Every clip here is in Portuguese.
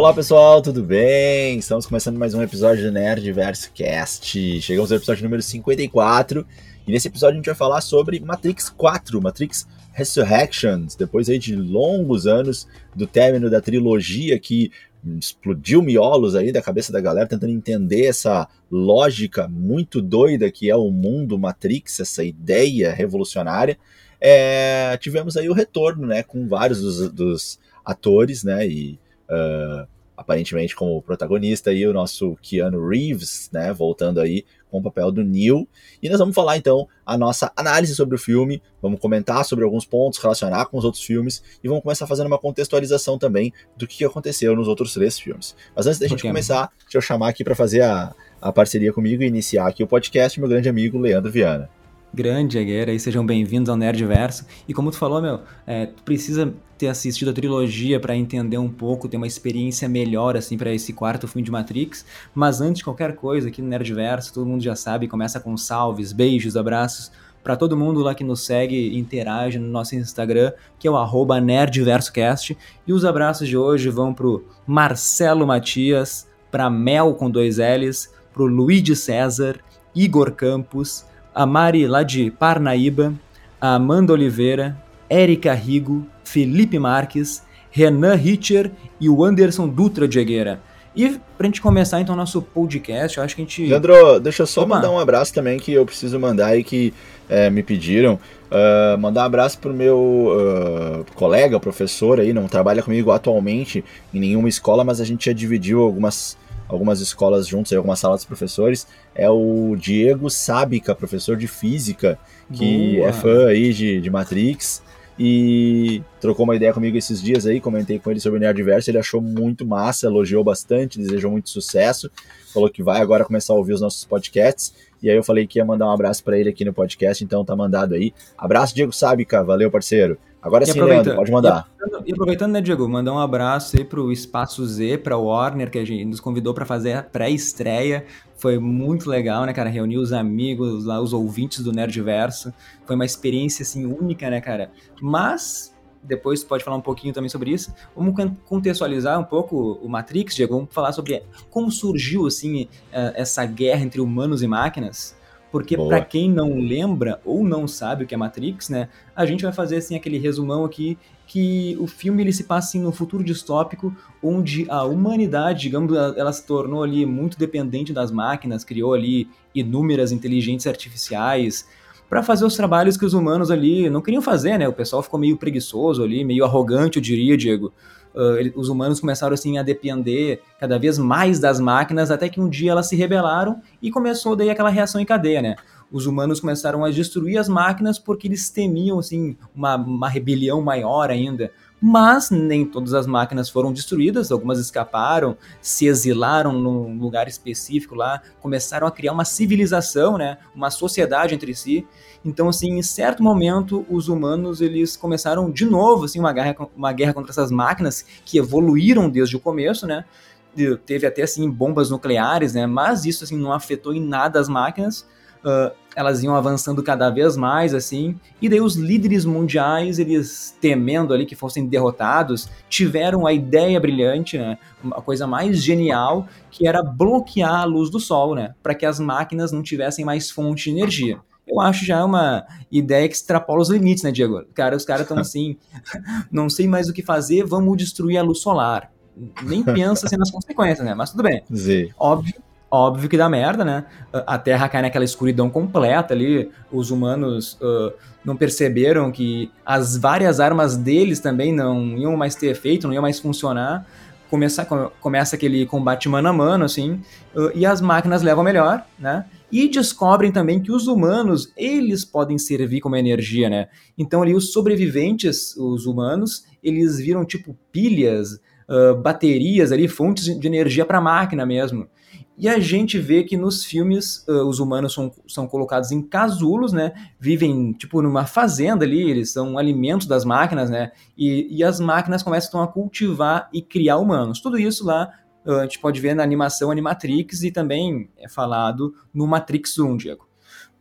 Olá pessoal, tudo bem? Estamos começando mais um episódio do Nerdverse Cast. Chegamos ao episódio número 54 e nesse episódio a gente vai falar sobre Matrix 4, Matrix Resurrections, depois aí de longos anos do término da trilogia que explodiu miolos aí da cabeça da galera tentando entender essa lógica muito doida que é o mundo Matrix, essa ideia revolucionária. É, tivemos aí o retorno, né, com vários dos, dos atores, né, e uh, aparentemente como protagonista aí o nosso Keanu Reeves, né, voltando aí com o papel do Neil. E nós vamos falar então a nossa análise sobre o filme, vamos comentar sobre alguns pontos, relacionar com os outros filmes e vamos começar fazendo uma contextualização também do que aconteceu nos outros três filmes. Mas antes da gente começar, deixa eu chamar aqui para fazer a, a parceria comigo e iniciar aqui o podcast, meu grande amigo Leandro Viana grande Agueira, e sejam bem-vindos ao Nerdverso. E como tu falou, meu, é, tu precisa ter assistido a trilogia para entender um pouco, ter uma experiência melhor, assim, para esse quarto filme de Matrix. Mas antes de qualquer coisa, aqui no Nerdverso, todo mundo já sabe, começa com salves, beijos, abraços para todo mundo lá que nos segue e interage no nosso Instagram, que é o nerdversocast. E os abraços de hoje vão pro Marcelo Matias, para Mel com dois L's, pro Luigi César, Igor Campos, a Mari lá de Parnaíba, a Amanda Oliveira, Érica Rigo, Felipe Marques, Renan Richer e o Anderson Dutra de Agueira. E pra gente começar então nosso podcast, eu acho que a gente. Leandro, deixa eu só Opa. mandar um abraço também que eu preciso mandar aí que é, me pediram. Uh, mandar um abraço pro meu uh, colega, professor aí, não trabalha comigo atualmente em nenhuma escola, mas a gente já dividiu algumas algumas escolas juntos, algumas salas de professores, é o Diego Sábica, professor de física, que Boa. é fã aí de, de Matrix e trocou uma ideia comigo esses dias aí, comentei com ele sobre o Nerdverso, ele achou muito massa, elogiou bastante, desejou muito sucesso, falou que vai agora começar a ouvir os nossos podcasts, e aí eu falei que ia mandar um abraço para ele aqui no podcast, então tá mandado aí. Abraço, Diego Sábica, valeu, parceiro. Agora sim, Leandro, pode mandar. E aproveitando, né, Diego, mandar um abraço aí pro Espaço Z, pra Warner, que a gente nos convidou para fazer a pré-estreia. Foi muito legal, né, cara? Reunir os amigos lá, os ouvintes do Nerdverso. Foi uma experiência, assim, única, né, cara? Mas, depois tu pode falar um pouquinho também sobre isso. Vamos contextualizar um pouco o Matrix, Diego. Vamos falar sobre como surgiu, assim, eh, essa guerra entre humanos e máquinas. Porque para quem não lembra ou não sabe o que é Matrix, né, a gente vai fazer assim aquele resumão aqui que o filme ele se passa assim, no futuro distópico onde a humanidade, digamos, ela se tornou ali muito dependente das máquinas, criou ali inúmeras inteligências artificiais para fazer os trabalhos que os humanos ali não queriam fazer, né? O pessoal ficou meio preguiçoso ali, meio arrogante, eu diria, Diego ele, os humanos começaram assim a depender cada vez mais das máquinas, até que um dia elas se rebelaram e começou daí aquela reação em cadeia, né? Os humanos começaram a destruir as máquinas porque eles temiam assim uma, uma rebelião maior ainda mas nem todas as máquinas foram destruídas, algumas escaparam, se exilaram num lugar específico lá, começaram a criar uma civilização, né, uma sociedade entre si. Então, assim, em certo momento, os humanos eles começaram de novo, assim, uma guerra, uma guerra contra essas máquinas que evoluíram desde o começo, né? Teve até assim bombas nucleares, né? Mas isso assim não afetou em nada as máquinas uh, elas iam avançando cada vez mais, assim, e daí os líderes mundiais, eles temendo ali que fossem derrotados, tiveram a ideia brilhante, né, uma coisa mais genial, que era bloquear a luz do sol, né, para que as máquinas não tivessem mais fonte de energia. Eu acho já uma ideia que extrapola os limites, né, Diego? Cara, os caras estão assim, não sei mais o que fazer, vamos destruir a luz solar. Nem pensa assim, nas consequências, né? Mas tudo bem. Sim. Óbvio Óbvio que dá merda, né? A Terra cai naquela escuridão completa ali. Os humanos uh, não perceberam que as várias armas deles também não iam mais ter efeito, não iam mais funcionar. Começa, começa aquele combate mano a mano, assim, uh, e as máquinas levam melhor, né? E descobrem também que os humanos, eles podem servir como energia, né? Então ali os sobreviventes, os humanos, eles viram tipo pilhas, uh, baterias ali, fontes de energia para a máquina mesmo. E a gente vê que nos filmes uh, os humanos são, são colocados em casulos, né? Vivem, tipo, numa fazenda ali, eles são alimentos das máquinas, né? E, e as máquinas começam a cultivar e criar humanos. Tudo isso lá uh, a gente pode ver na animação Animatrix e também é falado no Matrix 1, Diego.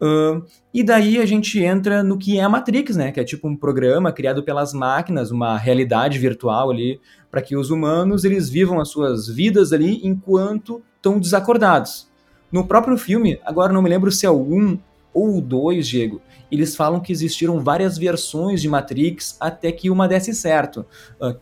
Uh, e daí a gente entra no que é a Matrix, né? Que é tipo um programa criado pelas máquinas, uma realidade virtual ali, para que os humanos eles vivam as suas vidas ali enquanto estão desacordados. No próprio filme, agora não me lembro se é o 1 ou o 2, Diego, eles falam que existiram várias versões de Matrix até que uma desse certo. Uh,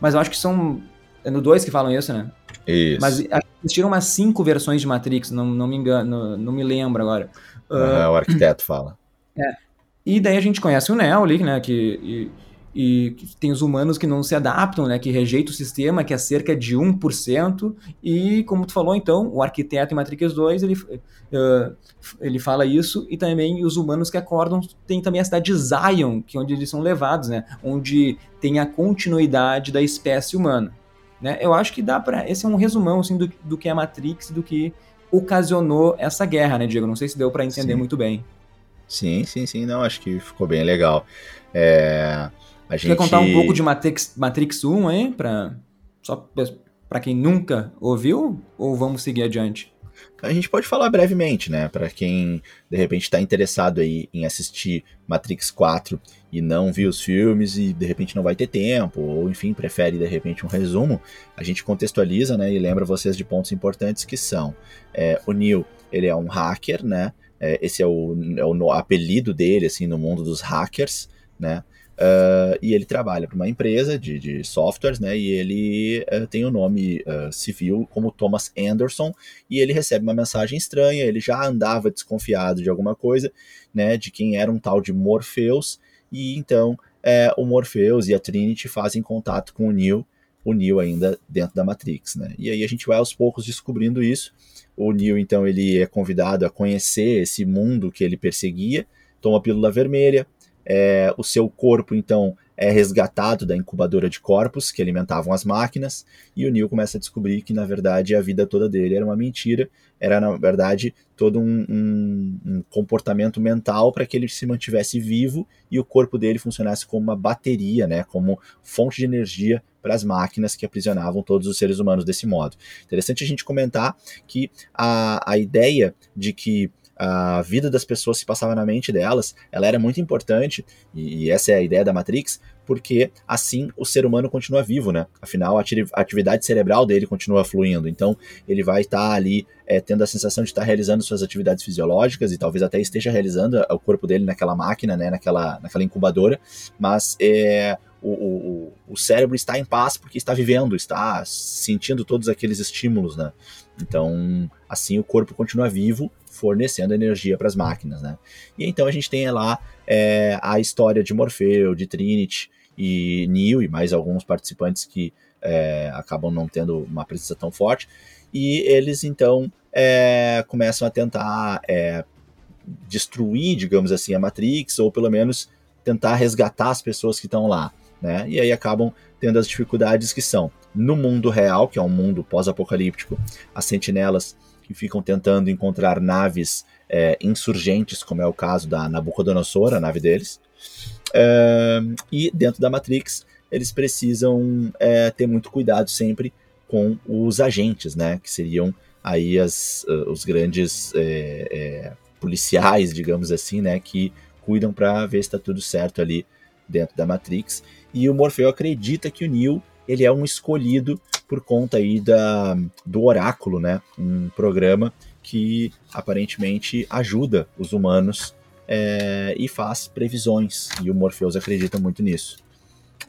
mas eu acho que são. É no 2 que falam isso, né? Isso. Mas existiram umas cinco versões de Matrix, não, não me engano, não, não me lembro agora. Uh, o arquiteto fala. É. E daí a gente conhece o Neo ali, né? Que, e, e tem os humanos que não se adaptam, né? Que rejeitam o sistema, que é cerca de 1%. E, como tu falou, então, o arquiteto em Matrix 2, ele, uh, ele fala isso. E também os humanos que acordam, tem também a cidade de Zion, que é onde eles são levados, né? Onde tem a continuidade da espécie humana. Né? Eu acho que dá para Esse é um resumão, assim, do, do que é Matrix, do que ocasionou essa guerra, né, Diego? Não sei se deu para entender sim. muito bem. Sim, sim, sim. Não, acho que ficou bem legal. É, a gente... Quer contar um pouco de Matrix, Matrix 1 aí? Pra, só para quem nunca ouviu? Ou vamos seguir adiante? A gente pode falar brevemente, né? Para quem de repente está interessado aí em assistir Matrix 4 e não viu os filmes e de repente não vai ter tempo, ou enfim, prefere de repente um resumo, a gente contextualiza, né? E lembra vocês de pontos importantes que são é, o Neo, ele é um hacker, né? É, esse é o, é o apelido dele assim no mundo dos hackers, né? Uh, e ele trabalha para uma empresa de, de softwares, né? E ele uh, tem o nome uh, civil como Thomas Anderson. E ele recebe uma mensagem estranha. Ele já andava desconfiado de alguma coisa, né? De quem era um tal de Morpheus. E então é, o Morpheus e a Trinity fazem contato com o Neo, o Neo ainda dentro da Matrix, né? E aí a gente vai aos poucos descobrindo isso. O Neo então ele é convidado a conhecer esse mundo que ele perseguia. Toma a pílula vermelha, é, o seu corpo, então, é resgatado da incubadora de corpos que alimentavam as máquinas, e o Neil começa a descobrir que, na verdade, a vida toda dele era uma mentira, era, na verdade, todo um, um, um comportamento mental para que ele se mantivesse vivo e o corpo dele funcionasse como uma bateria, né, como fonte de energia para as máquinas que aprisionavam todos os seres humanos desse modo. Interessante a gente comentar que a, a ideia de que a vida das pessoas se passava na mente delas, ela era muito importante, e essa é a ideia da Matrix, porque assim o ser humano continua vivo, né? Afinal, a atividade cerebral dele continua fluindo, então ele vai estar tá ali é, tendo a sensação de estar tá realizando suas atividades fisiológicas e talvez até esteja realizando o corpo dele naquela máquina, né? Naquela, naquela incubadora, mas é, o, o, o cérebro está em paz porque está vivendo, está sentindo todos aqueles estímulos, né? Então, assim o corpo continua vivo fornecendo energia para as máquinas, né? E então a gente tem lá é, a história de Morfeu, de Trinity e Neo e mais alguns participantes que é, acabam não tendo uma presença tão forte e eles então é, começam a tentar é, destruir, digamos assim, a Matrix ou pelo menos tentar resgatar as pessoas que estão lá, né? E aí acabam tendo as dificuldades que são no mundo real, que é um mundo pós-apocalíptico, as sentinelas que ficam tentando encontrar naves é, insurgentes, como é o caso da Nabucodonosor, a nave deles. É, e dentro da Matrix, eles precisam é, ter muito cuidado sempre com os agentes, né? Que seriam aí as, uh, os grandes é, é, policiais, digamos assim, né? Que cuidam para ver se está tudo certo ali dentro da Matrix. E o Morfeu acredita que o Neo ele é um escolhido por conta aí da, do Oráculo, né? Um programa que aparentemente ajuda os humanos é, e faz previsões, e o Morpheus acredita muito nisso.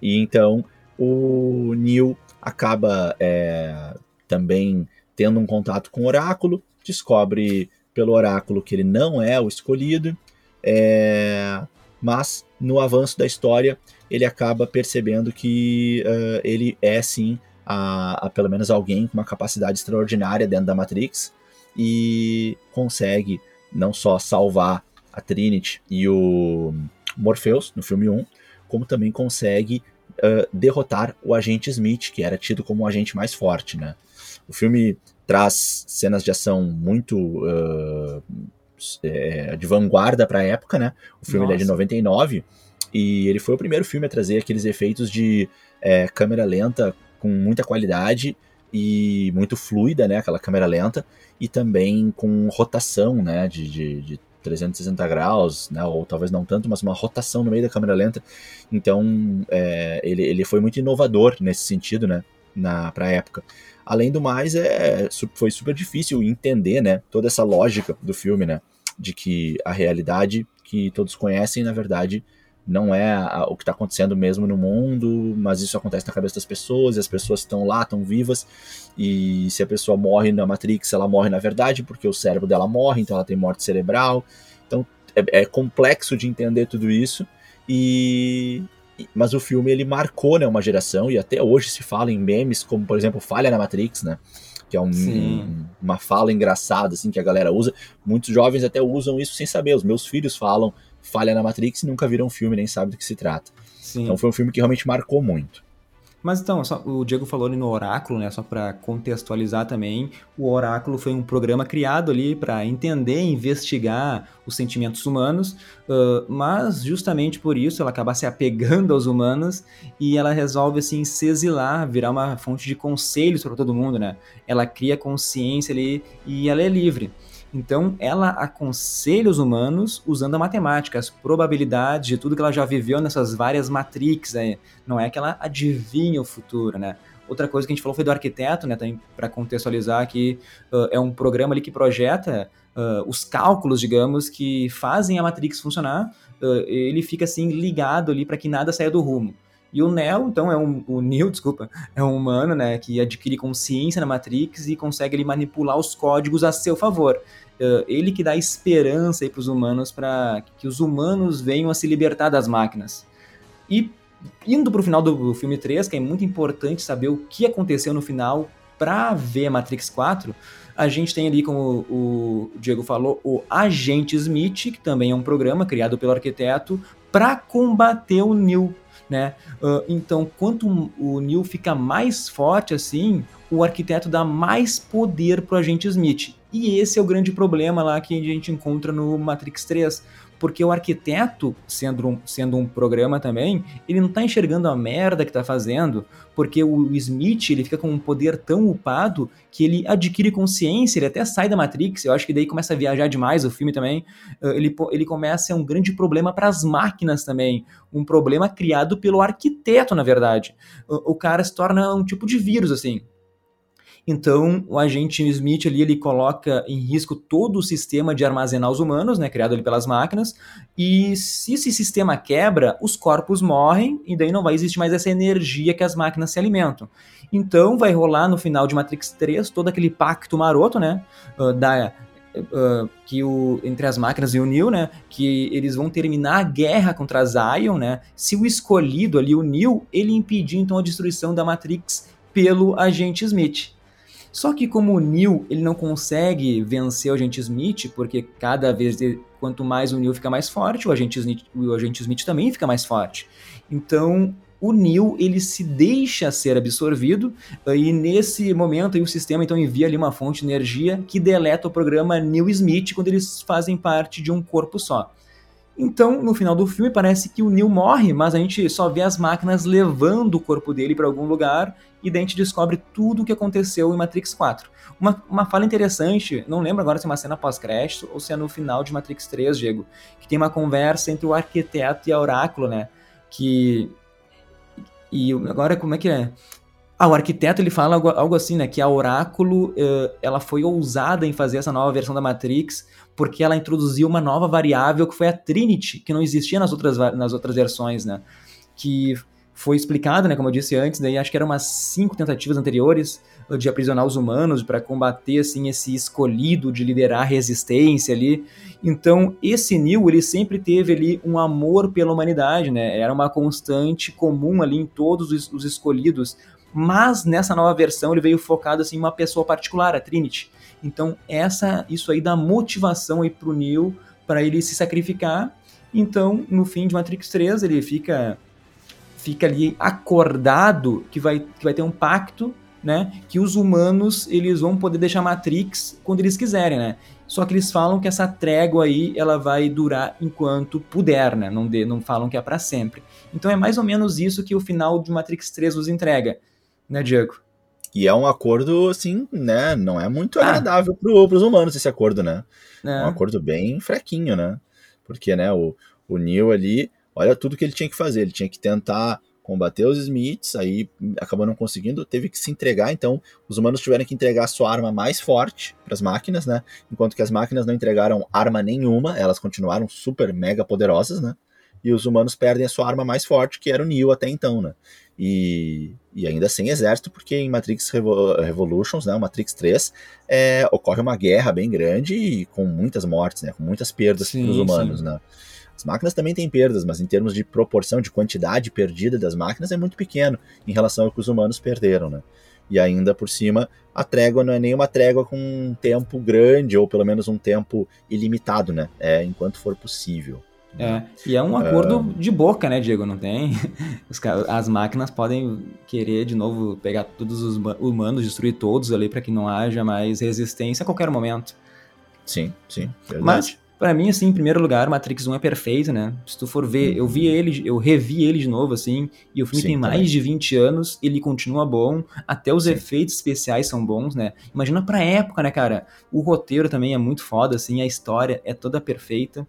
E então o Neil acaba é, também tendo um contato com o Oráculo, descobre pelo Oráculo que ele não é o escolhido, é, mas no avanço da história ele acaba percebendo que uh, ele é sim a, a, pelo menos alguém com uma capacidade extraordinária dentro da Matrix e consegue não só salvar a Trinity e o Morpheus no filme 1, como também consegue uh, derrotar o agente Smith, que era tido como o agente mais forte, né? O filme traz cenas de ação muito uh, é, de vanguarda para a época, né? O filme é de 99 e ele foi o primeiro filme a trazer aqueles efeitos de é, câmera lenta com muita qualidade e muito fluida, né? Aquela câmera lenta, e também com rotação, né? De, de, de 360 graus, né, ou talvez não tanto, mas uma rotação no meio da câmera lenta. Então, é, ele, ele foi muito inovador nesse sentido, né, na, pra época. Além do mais, é, foi super difícil entender, né, toda essa lógica do filme, né, de que a realidade que todos conhecem, na verdade, não é a, o que está acontecendo mesmo no mundo, mas isso acontece na cabeça das pessoas, e as pessoas estão lá, estão vivas, e se a pessoa morre na Matrix, ela morre na verdade, porque o cérebro dela morre, então ela tem morte cerebral. Então é, é complexo de entender tudo isso, e mas o filme ele marcou né, uma geração, e até hoje se fala em memes, como por exemplo Falha na Matrix, né? que é um, um, uma fala engraçada assim que a galera usa. Muitos jovens até usam isso sem saber. Os meus filhos falam falha na Matrix e nunca viram um filme, nem sabem do que se trata. Sim. Então foi um filme que realmente marcou muito. Mas então, só, o Diego falou ali no Oráculo, né? Só para contextualizar também, o Oráculo foi um programa criado ali para entender e investigar os sentimentos humanos, uh, mas justamente por isso ela acaba se apegando aos humanos e ela resolve assim se exilar, virar uma fonte de conselhos para todo mundo, né? Ela cria consciência ali e ela é livre. Então, ela aconselha os humanos usando a matemática, as probabilidades de tudo que ela já viveu nessas várias matrix. Aí. Não é que ela adivinha o futuro, né? Outra coisa que a gente falou foi do arquiteto, né? Para contextualizar que uh, é um programa ali que projeta uh, os cálculos, digamos, que fazem a Matrix funcionar. Uh, ele fica assim ligado ali para que nada saia do rumo. E o Neo, então, é um, o Neo, desculpa, é um humano, né, que adquire consciência na Matrix e consegue ele, manipular os códigos a seu favor. Uh, ele que dá esperança para os humanos, para que os humanos venham a se libertar das máquinas. E indo para o final do filme 3, que é muito importante saber o que aconteceu no final para ver Matrix 4, a gente tem ali, como o Diego falou, o Agente Smith, que também é um programa criado pelo arquiteto para combater o Neo né? Uh, então, quanto o Neil fica mais forte assim, o arquiteto dá mais poder pro agente Smith. E esse é o grande problema lá que a gente encontra no Matrix 3 porque o arquiteto, sendo um, sendo um programa também, ele não está enxergando a merda que está fazendo, porque o Smith ele fica com um poder tão upado que ele adquire consciência, ele até sai da Matrix, eu acho que daí começa a viajar demais o filme também, ah, ele, ele começa a ser um grande problema para as máquinas também, um problema criado pelo arquiteto, na verdade. O, o cara se torna um tipo de vírus, assim, então, o agente Smith ali ele coloca em risco todo o sistema de armazenar os humanos, né, criado ali pelas máquinas, e se esse sistema quebra, os corpos morrem e daí não vai existir mais essa energia que as máquinas se alimentam. Então, vai rolar no final de Matrix 3 todo aquele pacto maroto, né, uh, da Uh, que o, entre as máquinas e o Neo, né, que eles vão terminar a guerra contra Zion, né, se o escolhido ali, o Neo, ele impedir então a destruição da Matrix pelo agente Smith. Só que como o Neil ele não consegue vencer o agente Smith, porque cada vez quanto mais o Neil fica mais forte, o agente Smith, o agente Smith também fica mais forte. Então o Neil ele se deixa ser absorvido e nesse momento aí, o sistema então envia ali uma fonte de energia que deleta o programa Neil Smith quando eles fazem parte de um corpo só. Então, no final do filme, parece que o Neil morre, mas a gente só vê as máquinas levando o corpo dele para algum lugar e gente descobre tudo o que aconteceu em Matrix 4. Uma, uma fala interessante, não lembro agora se é uma cena pós-crédito ou se é no final de Matrix 3, Diego, que tem uma conversa entre o arquiteto e a Oráculo, né? Que. E agora como é que é? Ah, o arquiteto ele fala algo, algo assim, né? Que a Oráculo uh, ela foi ousada em fazer essa nova versão da Matrix porque ela introduziu uma nova variável que foi a Trinity, que não existia nas outras, nas outras versões, né? Que foi explicado, né? Como eu disse antes, daí acho que eram umas cinco tentativas anteriores de aprisionar os humanos para combater assim esse escolhido de liderar a resistência ali. Então esse Neil ele sempre teve ali um amor pela humanidade, né? Era uma constante comum ali em todos os, os escolhidos mas nessa nova versão ele veio focado assim em uma pessoa particular, a Trinity. Então essa isso aí dá motivação aí pro Neo para ele se sacrificar. Então, no fim de Matrix 3, ele fica fica ali acordado que vai que vai ter um pacto, né, que os humanos eles vão poder deixar Matrix quando eles quiserem, né? Só que eles falam que essa trégua aí ela vai durar enquanto puder, né? Não, de, não falam que é para sempre. Então é mais ou menos isso que o final de Matrix 3 nos entrega né, Diego? E é um acordo, assim, né? Não é muito ah. agradável pro, pros humanos esse acordo, né? É. é um acordo bem fraquinho, né? Porque, né, o, o Neil ali, olha tudo que ele tinha que fazer. Ele tinha que tentar combater os Smiths, aí acabou não conseguindo, teve que se entregar, então os humanos tiveram que entregar sua arma mais forte para as máquinas, né? Enquanto que as máquinas não entregaram arma nenhuma, elas continuaram super mega poderosas, né? E os humanos perdem a sua arma mais forte, que era o Neo até então, né? E, e ainda sem exército, porque em Matrix Revolutions, né, Matrix 3, é, ocorre uma guerra bem grande e com muitas mortes, né? Com muitas perdas para os humanos, sim. né? As máquinas também têm perdas, mas em termos de proporção, de quantidade perdida das máquinas, é muito pequeno em relação ao que os humanos perderam, né? E ainda por cima, a trégua não é nem uma trégua com um tempo grande, ou pelo menos um tempo ilimitado, né? É enquanto for possível. É, e é um acordo uh... de boca, né, Diego? Não tem. As máquinas podem querer de novo pegar todos os humanos, destruir todos ali para que não haja mais resistência a qualquer momento. Sim, sim. Verdade. Mas para mim, assim, em primeiro lugar, Matrix 1 é perfeito, né? Se tu for ver, eu vi ele, eu revi ele de novo, assim, e o filme Sim, tem mais também. de 20 anos, ele continua bom, até os Sim. efeitos especiais são bons, né? Imagina pra época, né, cara? O roteiro também é muito foda, assim, a história é toda perfeita.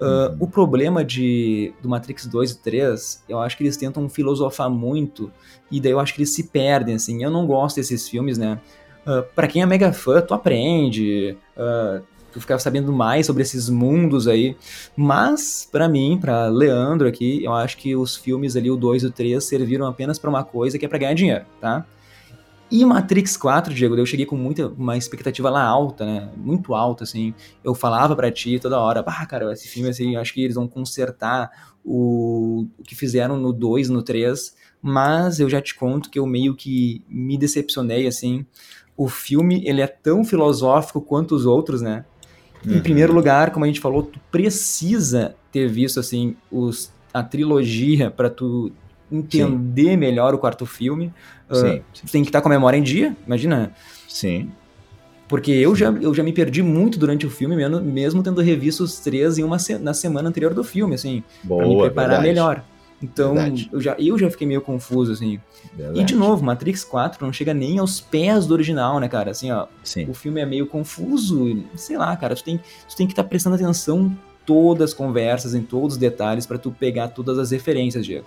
Uh, uhum. O problema de, do Matrix 2 e 3, eu acho que eles tentam filosofar muito, e daí eu acho que eles se perdem, assim. Eu não gosto desses filmes, né? Uh, pra quem é mega fã, tu aprende, uh, tu ficar sabendo mais sobre esses mundos aí. Mas, para mim, para Leandro aqui, eu acho que os filmes ali, o 2 e o 3, serviram apenas para uma coisa que é para ganhar dinheiro, tá? E Matrix 4, Diego, eu cheguei com muita uma expectativa lá alta, né? Muito alta, assim. Eu falava para ti toda hora, ah, cara, esse filme, assim, acho que eles vão consertar o, o que fizeram no 2, no 3, mas eu já te conto que eu meio que me decepcionei, assim. O filme, ele é tão filosófico quanto os outros, né? Uhum. Em primeiro lugar, como a gente falou, tu precisa ter visto assim os, a trilogia para tu entender Sim. melhor o quarto filme. Uh, Sim. Tu tem que estar tá com a memória em dia, imagina. Sim. Porque eu já, eu já me perdi muito durante o filme, mesmo, mesmo tendo revisto os três em uma se na semana anterior do filme, assim, Boa, pra me preparar verdade. melhor. Então, eu já, eu já fiquei meio confuso, assim. Verdade. E, de novo, Matrix 4 não chega nem aos pés do original, né, cara? Assim, ó, Sim. o filme é meio confuso, sei lá, cara, tu tem, tu tem que estar tá prestando atenção todas as conversas, em todos os detalhes, para tu pegar todas as referências, Diego.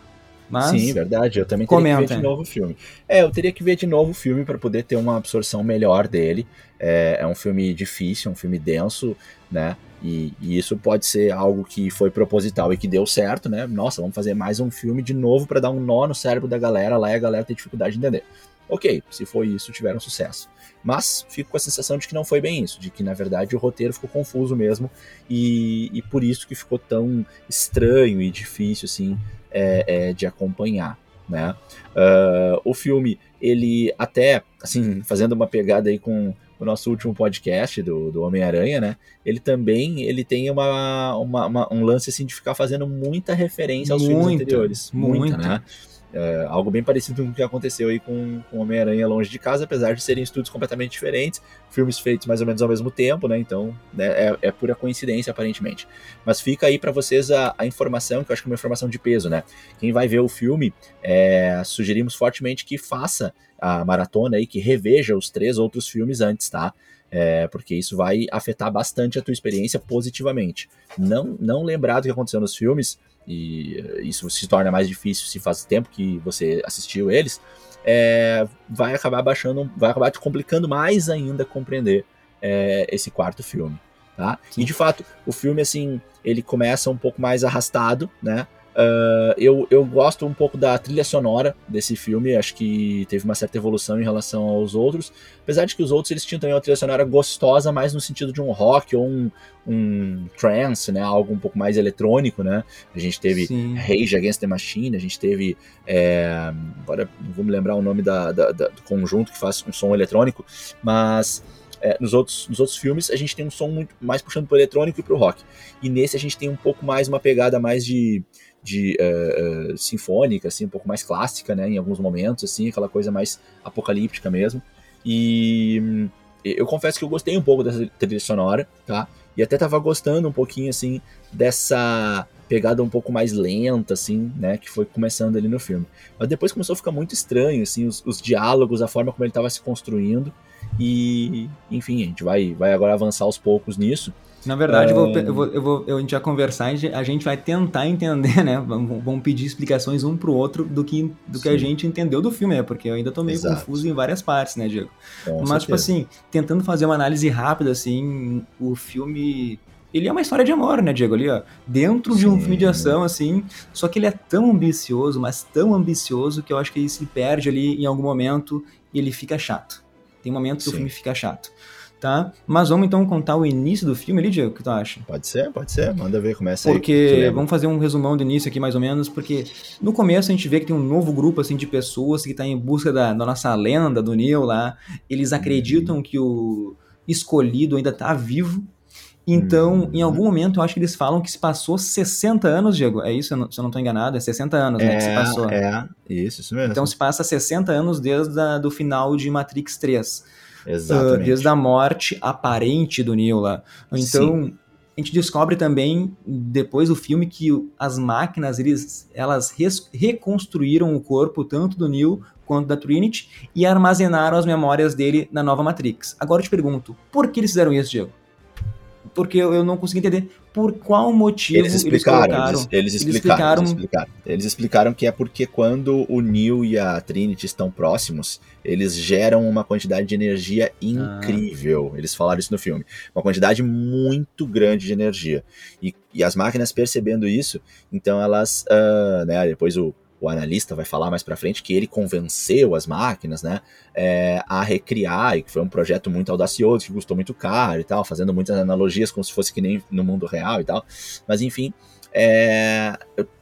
Mas, Sim, verdade. Eu também teria comenta. que ver de novo o filme. É, eu teria que ver de novo o filme para poder ter uma absorção melhor dele. É, é, um filme difícil, um filme denso, né? E, e, isso pode ser algo que foi proposital e que deu certo, né? Nossa, vamos fazer mais um filme de novo para dar um nó no cérebro da galera lá e a galera ter dificuldade de entender. Ok, se foi isso, tiveram sucesso. Mas fico com a sensação de que não foi bem isso, de que na verdade o roteiro ficou confuso mesmo e, e por isso que ficou tão estranho e difícil assim é, é, de acompanhar. Né? Uh, o filme, ele até, assim, fazendo uma pegada aí com o nosso último podcast do, do Homem-Aranha, né? Ele também ele tem uma, uma, uma, um lance assim de ficar fazendo muita referência aos muito, filmes anteriores. Muita, muita. né? É, algo bem parecido com o que aconteceu aí com, com Homem-Aranha Longe de Casa, apesar de serem estudos completamente diferentes, filmes feitos mais ou menos ao mesmo tempo, né? Então né, é, é pura coincidência, aparentemente. Mas fica aí para vocês a, a, informação, que eu acho que é uma informação de peso, né? Quem vai ver o filme, é, sugerimos fortemente que faça a maratona aí, que reveja os três outros filmes antes, tá? É, porque isso vai afetar bastante a tua experiência positivamente. Não, não lembrar do que aconteceu nos filmes e isso se torna mais difícil se faz tempo que você assistiu eles, é, vai acabar baixando, vai acabar te complicando mais ainda compreender é, esse quarto filme. Tá? E de fato, o filme assim, ele começa um pouco mais arrastado, né? Uh, eu, eu gosto um pouco da trilha sonora desse filme, acho que teve uma certa evolução em relação aos outros, apesar de que os outros eles tinham também uma trilha sonora gostosa, mais no sentido de um rock ou um, um trance, né, algo um pouco mais eletrônico, né, a gente teve Sim. Rage Against the Machine, a gente teve, é, agora não vou me lembrar o nome da, da, da, do conjunto que faz um som eletrônico, mas... É, nos, outros, nos outros filmes a gente tem um som muito mais puxando pro eletrônico e pro rock. E nesse a gente tem um pouco mais uma pegada mais de, de uh, uh, sinfônica, assim, um pouco mais clássica, né, em alguns momentos, assim, aquela coisa mais apocalíptica mesmo. E hum, eu confesso que eu gostei um pouco dessa trilha sonora, tá? E até tava gostando um pouquinho, assim, dessa pegada um pouco mais lenta, assim, né, que foi começando ali no filme. Mas depois começou a ficar muito estranho, assim, os, os diálogos, a forma como ele estava se construindo, e, enfim, a gente vai, vai agora avançar aos poucos nisso. Na verdade, eu, vou, eu, vou, eu, vou, eu, a gente vai conversar e a gente vai tentar entender, né? Vamos pedir explicações um pro outro do que, do que a gente entendeu do filme, né? Porque eu ainda tô meio Exato. confuso em várias partes, né, Diego? Com Mas, tipo certeza. tipo assim, tentando fazer uma análise rápida, assim, o filme ele é uma história de amor, né, Diego? Ali, ó, dentro Sim. de um filme de ação, assim, só que ele é tão ambicioso, mas tão ambicioso que eu acho que ele se perde ali em algum momento e ele fica chato. Tem momentos que o filme fica chato tá? Mas vamos então contar o início do filme ali, Diego, o que tu acha? Pode ser, pode ser, manda ver, começa porque, aí. Porque, vamos fazer um resumão do início aqui mais ou menos, porque no começo a gente vê que tem um novo grupo, assim, de pessoas que tá em busca da, da nossa lenda, do Neil lá, eles acreditam que o escolhido ainda tá vivo, então, uhum. em algum momento, eu acho que eles falam que se passou 60 anos, Diego. É isso, se eu não estou enganado? É 60 anos, né, que se é, passou. É, isso, isso mesmo. Então, se passa 60 anos desde o final de Matrix 3. Exatamente. Uh, desde a morte aparente do Neo lá. Então, Sim. a gente descobre também, depois do filme, que as máquinas, eles, elas reconstruíram o corpo tanto do Neo quanto da Trinity e armazenaram as memórias dele na nova Matrix. Agora eu te pergunto, por que eles fizeram isso, Diego? porque eu não consegui entender por qual motivo eles explicaram. Eles, eles, eles, explicaram, eles, explicaram, eles explicaram. que é porque quando o Neo e a Trinity estão próximos, eles geram uma quantidade de energia incrível. Ah. Eles falaram isso no filme. Uma quantidade muito grande de energia. E, e as máquinas percebendo isso, então elas, uh, né, depois o o analista vai falar mais para frente que ele convenceu as máquinas, né, é, a recriar e que foi um projeto muito audacioso, que custou muito caro e tal, fazendo muitas analogias como se fosse que nem no mundo real e tal. Mas enfim, é,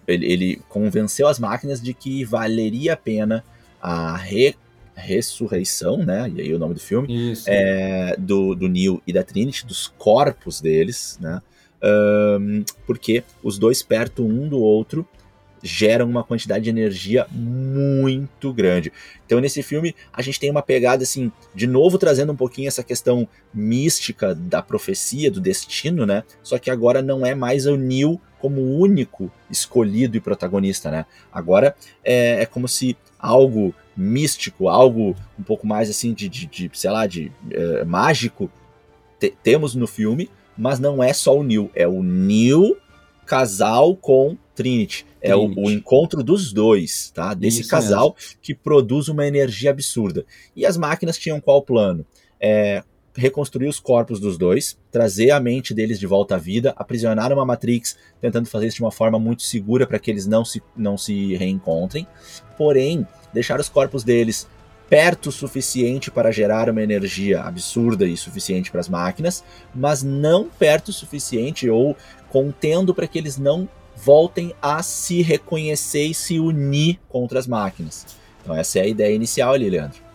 ele, ele, convenceu as máquinas de que valeria a pena a re, ressurreição, né, e aí o nome do filme, é, do, do Neil e da Trinity, dos corpos deles, né, um, porque os dois perto um do outro geram uma quantidade de energia muito grande. Então, nesse filme, a gente tem uma pegada, assim, de novo trazendo um pouquinho essa questão mística da profecia, do destino, né? Só que agora não é mais o Neil como único escolhido e protagonista, né? Agora é, é como se algo místico, algo um pouco mais assim de, de, de sei lá, de é, mágico te, temos no filme, mas não é só o Neil, é o Neil casal com Trinity. É o, o, encontro dos dois, tá? Desse Isso casal mesmo. que produz uma energia absurda. E as máquinas tinham qual plano? É, reconstruir os corpos dos dois, trazer a mente deles de volta à vida, aprisionar uma Matrix, tentando fazer isso de uma forma muito segura para que eles não se, não se reencontrem, porém, deixar os corpos deles perto o suficiente para gerar uma energia absurda e suficiente para as máquinas, mas não perto o suficiente ou contendo para que eles não voltem a se reconhecer e se unir contra as máquinas. Então essa é a ideia inicial ali, Leandro.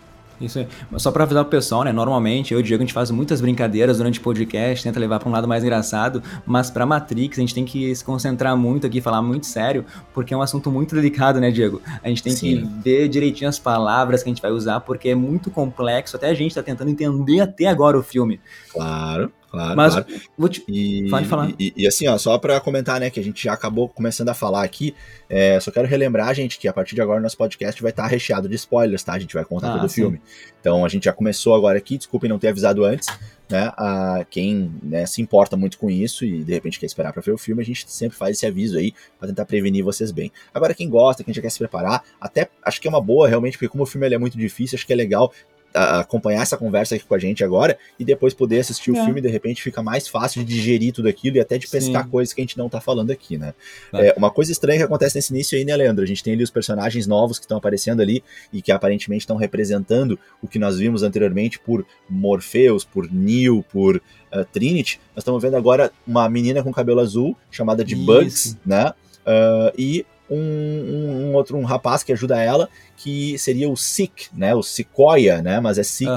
Isso aí. Só para avisar o pessoal, né? Normalmente eu e o Diego a gente faz muitas brincadeiras durante o podcast, tenta levar para um lado mais engraçado, mas para Matrix a gente tem que se concentrar muito aqui, falar muito sério, porque é um assunto muito delicado, né, Diego? A gente tem Sim. que ver direitinho as palavras que a gente vai usar, porque é muito complexo, até a gente está tentando entender até agora o filme. Claro. Claro, Mas claro. Vou te... E, Pode falar. E, e, assim, ó, só para comentar, né, que a gente já acabou começando a falar aqui, é, só quero relembrar, gente, que a partir de agora nosso podcast vai estar recheado de spoilers, tá? A gente vai contar ah, todo o filme. Então a gente já começou agora aqui, desculpem não ter avisado antes, né? A quem né, se importa muito com isso e de repente quer esperar para ver o filme, a gente sempre faz esse aviso aí para tentar prevenir vocês bem. Agora, quem gosta, quem já quer se preparar, até acho que é uma boa realmente, porque como o filme é muito difícil, acho que é legal acompanhar essa conversa aqui com a gente agora e depois poder assistir é. o filme, de repente fica mais fácil de digerir tudo aquilo e até de pescar Sim. coisas que a gente não tá falando aqui, né? É. É, uma coisa estranha que acontece nesse início aí, né, Leandro? A gente tem ali os personagens novos que estão aparecendo ali e que aparentemente estão representando o que nós vimos anteriormente por Morpheus, por Neo, por uh, Trinity. Nós estamos vendo agora uma menina com cabelo azul chamada de Isso. Bugs, né? Uh, e um, um, um, outro um rapaz que ajuda ela, que seria o Sick, né? O Sequoia, né? Mas é Sick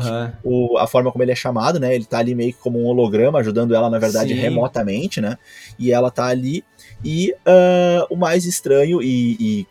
o, a forma como ele é chamado, né? Ele tá ali meio que como um holograma, ajudando ela, na verdade, Sim. remotamente, né? E ela tá ali. E uh, o mais estranho e, e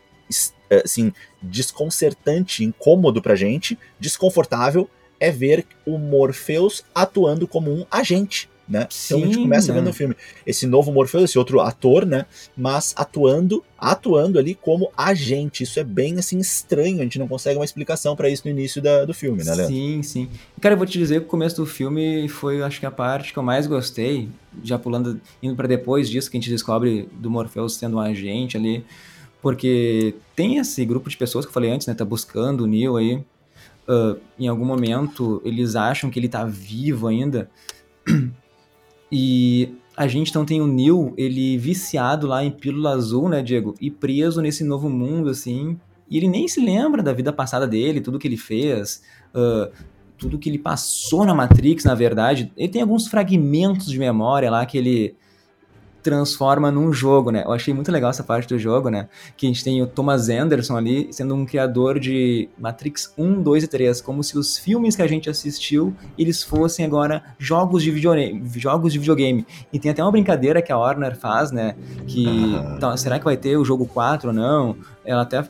assim, desconcertante, incômodo pra gente, desconfortável, é ver o Morpheus atuando como um agente né? Sim, então a gente começa né? vendo o filme esse novo Morpheus, esse outro ator, né? Mas atuando, atuando ali como agente. Isso é bem assim estranho, a gente não consegue uma explicação para isso no início da, do filme, né, Leandro? Sim, sim. Cara, eu vou te dizer que o começo do filme foi, acho que a parte que eu mais gostei, já pulando, indo para depois disso que a gente descobre do Morpheus sendo um agente ali, porque tem esse grupo de pessoas que eu falei antes, né? Tá buscando o Neo aí. Uh, em algum momento eles acham que ele tá vivo ainda. E a gente então tem o Neil, ele viciado lá em pílula azul, né, Diego? E preso nesse novo mundo, assim. E ele nem se lembra da vida passada dele, tudo que ele fez, uh, tudo que ele passou na Matrix, na verdade. Ele tem alguns fragmentos de memória lá que ele transforma num jogo, né? Eu achei muito legal essa parte do jogo, né? Que a gente tem o Thomas Anderson ali sendo um criador de Matrix 1, 2 e 3, como se os filmes que a gente assistiu, eles fossem agora jogos de videogame, jogos de videogame. E tem até uma brincadeira que a Warner faz, né? Que então, será que vai ter o jogo 4 ou não? Ela até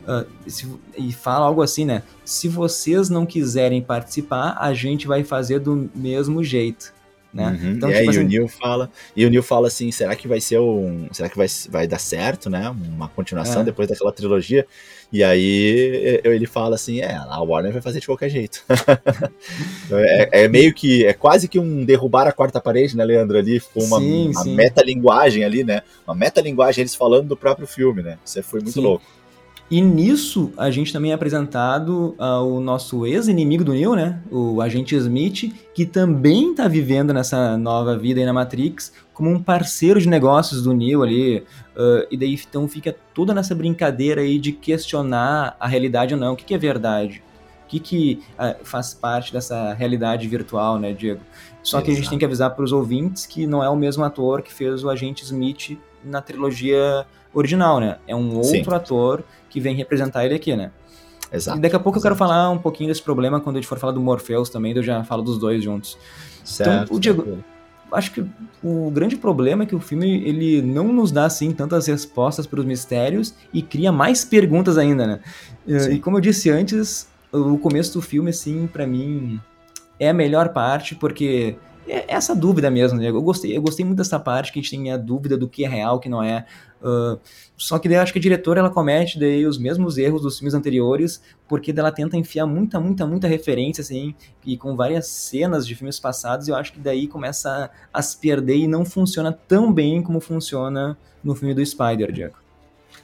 Uh, se, e fala algo assim, né? Se vocês não quiserem participar, a gente vai fazer do mesmo jeito né? Uhum. Então, é, tipo, assim... e o Neil fala, e o Neil fala assim, será que vai ser um, será que vai, vai dar certo, né? Uma continuação é. depois daquela trilogia? E aí ele fala assim, é, a Warner vai fazer de qualquer jeito. é, é, meio que, é quase que um derrubar a quarta parede, né, Leandro, ali, com uma, sim, uma metalinguagem ali, né? Uma metalinguagem, eles falando do próprio filme, né? Isso foi muito sim. louco. E nisso a gente também é apresentado ao nosso ex-inimigo do Neo, né? O agente Smith, que também está vivendo nessa nova vida aí na Matrix, como um parceiro de negócios do Neo ali. Uh, e daí então fica toda nessa brincadeira aí de questionar a realidade ou não. O que, que é verdade? O que, que uh, faz parte dessa realidade virtual, né, Diego? Só Exato. que a gente tem que avisar para os ouvintes que não é o mesmo ator que fez o agente Smith na trilogia original, né? É um outro Sim. ator que vem representar ele aqui, né? Exato. E daqui a pouco Exato. eu quero falar um pouquinho desse problema quando a gente for falar do Morpheus também, eu já falo dos dois juntos. Certo. Então, o Diego, acho que o grande problema é que o filme ele não nos dá assim tantas respostas para os mistérios e cria mais perguntas ainda, né? Sim. E como eu disse antes, o começo do filme assim, para mim é a melhor parte porque é essa dúvida mesmo, né? Eu gostei, eu gostei muito dessa parte que a gente tem a dúvida do que é real, o que não é. Uh, só que daí eu acho que a diretora ela comete daí os mesmos erros dos filmes anteriores, porque ela tenta enfiar muita, muita, muita referência, assim, e com várias cenas de filmes passados, eu acho que daí começa a, a se perder e não funciona tão bem como funciona no filme do Spider, Diego.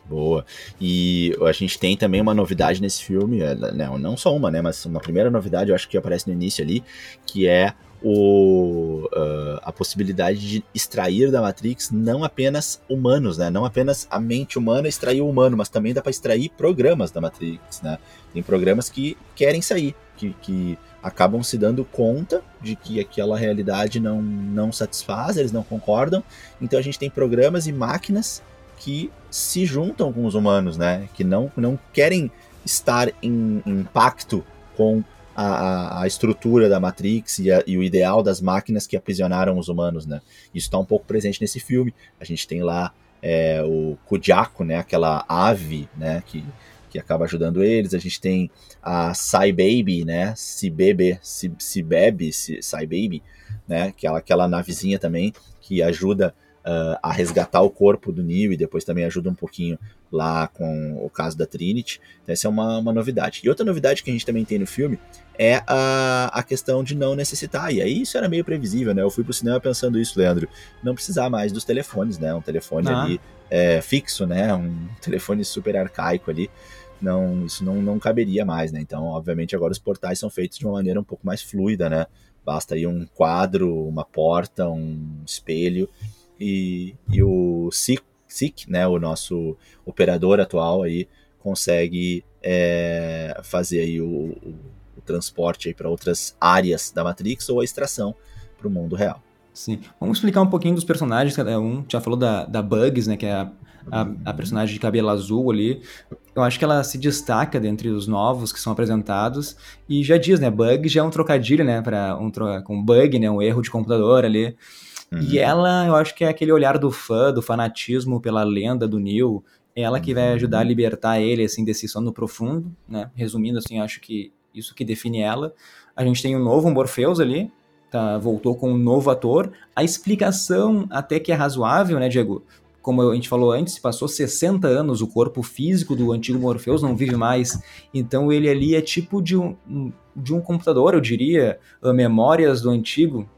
Boa. E a gente tem também uma novidade nesse filme, é, não, não só uma, né, mas uma primeira novidade, eu acho que aparece no início ali, que é o, uh, a possibilidade de extrair da Matrix não apenas humanos, né? Não apenas a mente humana extrair o humano, mas também dá para extrair programas da Matrix, né? Tem programas que querem sair, que, que acabam se dando conta de que aquela realidade não, não satisfaz, eles não concordam. Então a gente tem programas e máquinas que se juntam com os humanos, né? Que não, não querem estar em, em pacto com a, a, estrutura da Matrix e, a, e, o ideal das máquinas que aprisionaram os humanos, né? Isso está um pouco presente nesse filme. A gente tem lá é, o Kujako, né? Aquela ave, né? Que, que acaba ajudando eles. A gente tem a Sai Baby, né? Se bebe, se, bebe, Baby, né? Aquela, aquela navezinha também que ajuda uh, a resgatar o corpo do Neo e depois também ajuda um pouquinho lá com o caso da Trinity. Então, essa é uma, uma novidade. E outra novidade que a gente também tem no filme é a, a questão de não necessitar. E aí isso era meio previsível, né? Eu fui pro cinema pensando isso, Leandro. Não precisar mais dos telefones, né? Um telefone ah. ali é, fixo, né? Um telefone super arcaico ali. Não, isso não, não caberia mais, né? Então, obviamente, agora os portais são feitos de uma maneira um pouco mais fluida, né? Basta aí um quadro, uma porta, um espelho e, e o SIC, né, o nosso operador atual aí, consegue é, fazer aí o, o, o transporte para outras áreas da Matrix ou a extração para o mundo real. Sim. Vamos explicar um pouquinho dos personagens, cada um. Já falou da, da Bugs, né? Que é a, a, a, personagem de cabelo azul ali. Eu acho que ela se destaca dentre os novos que são apresentados. E já diz, né? Bug já é um trocadilho, né? Pra um, com bug, né? Um erro de computador ali. Uhum. E ela, eu acho que é aquele olhar do fã, do fanatismo pela lenda do Neil, ela que vai ajudar a uhum. libertar ele, assim, desse sono profundo, né? Resumindo, assim, acho que isso que define ela. A gente tem um novo Morpheus ali, tá, voltou com um novo ator. A explicação até que é razoável, né, Diego? Como a gente falou antes, passou 60 anos, o corpo físico do antigo Morpheus não vive mais. Então ele ali é tipo de um, de um computador, eu diria, memórias do antigo.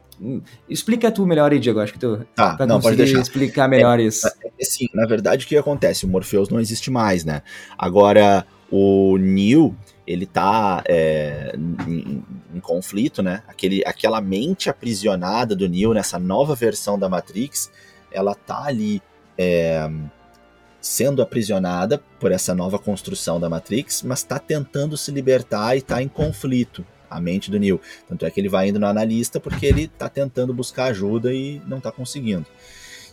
Explica tu melhor aí, Diego. Acho que tu tá, vai não, conseguir explicar melhor é, isso. É, é, sim, na verdade, o que acontece? O Morpheus não existe mais, né? Agora, o Neo, ele tá é, em, em, conflito, né? Aquele, aquela mente aprisionada do Neo nessa nova versão da Matrix, ela tá ali é, sendo aprisionada por essa nova construção da Matrix, mas tá tentando se libertar e tá em conflito a mente do Neo. Tanto é que ele vai indo no analista porque ele tá tentando buscar ajuda e não tá conseguindo.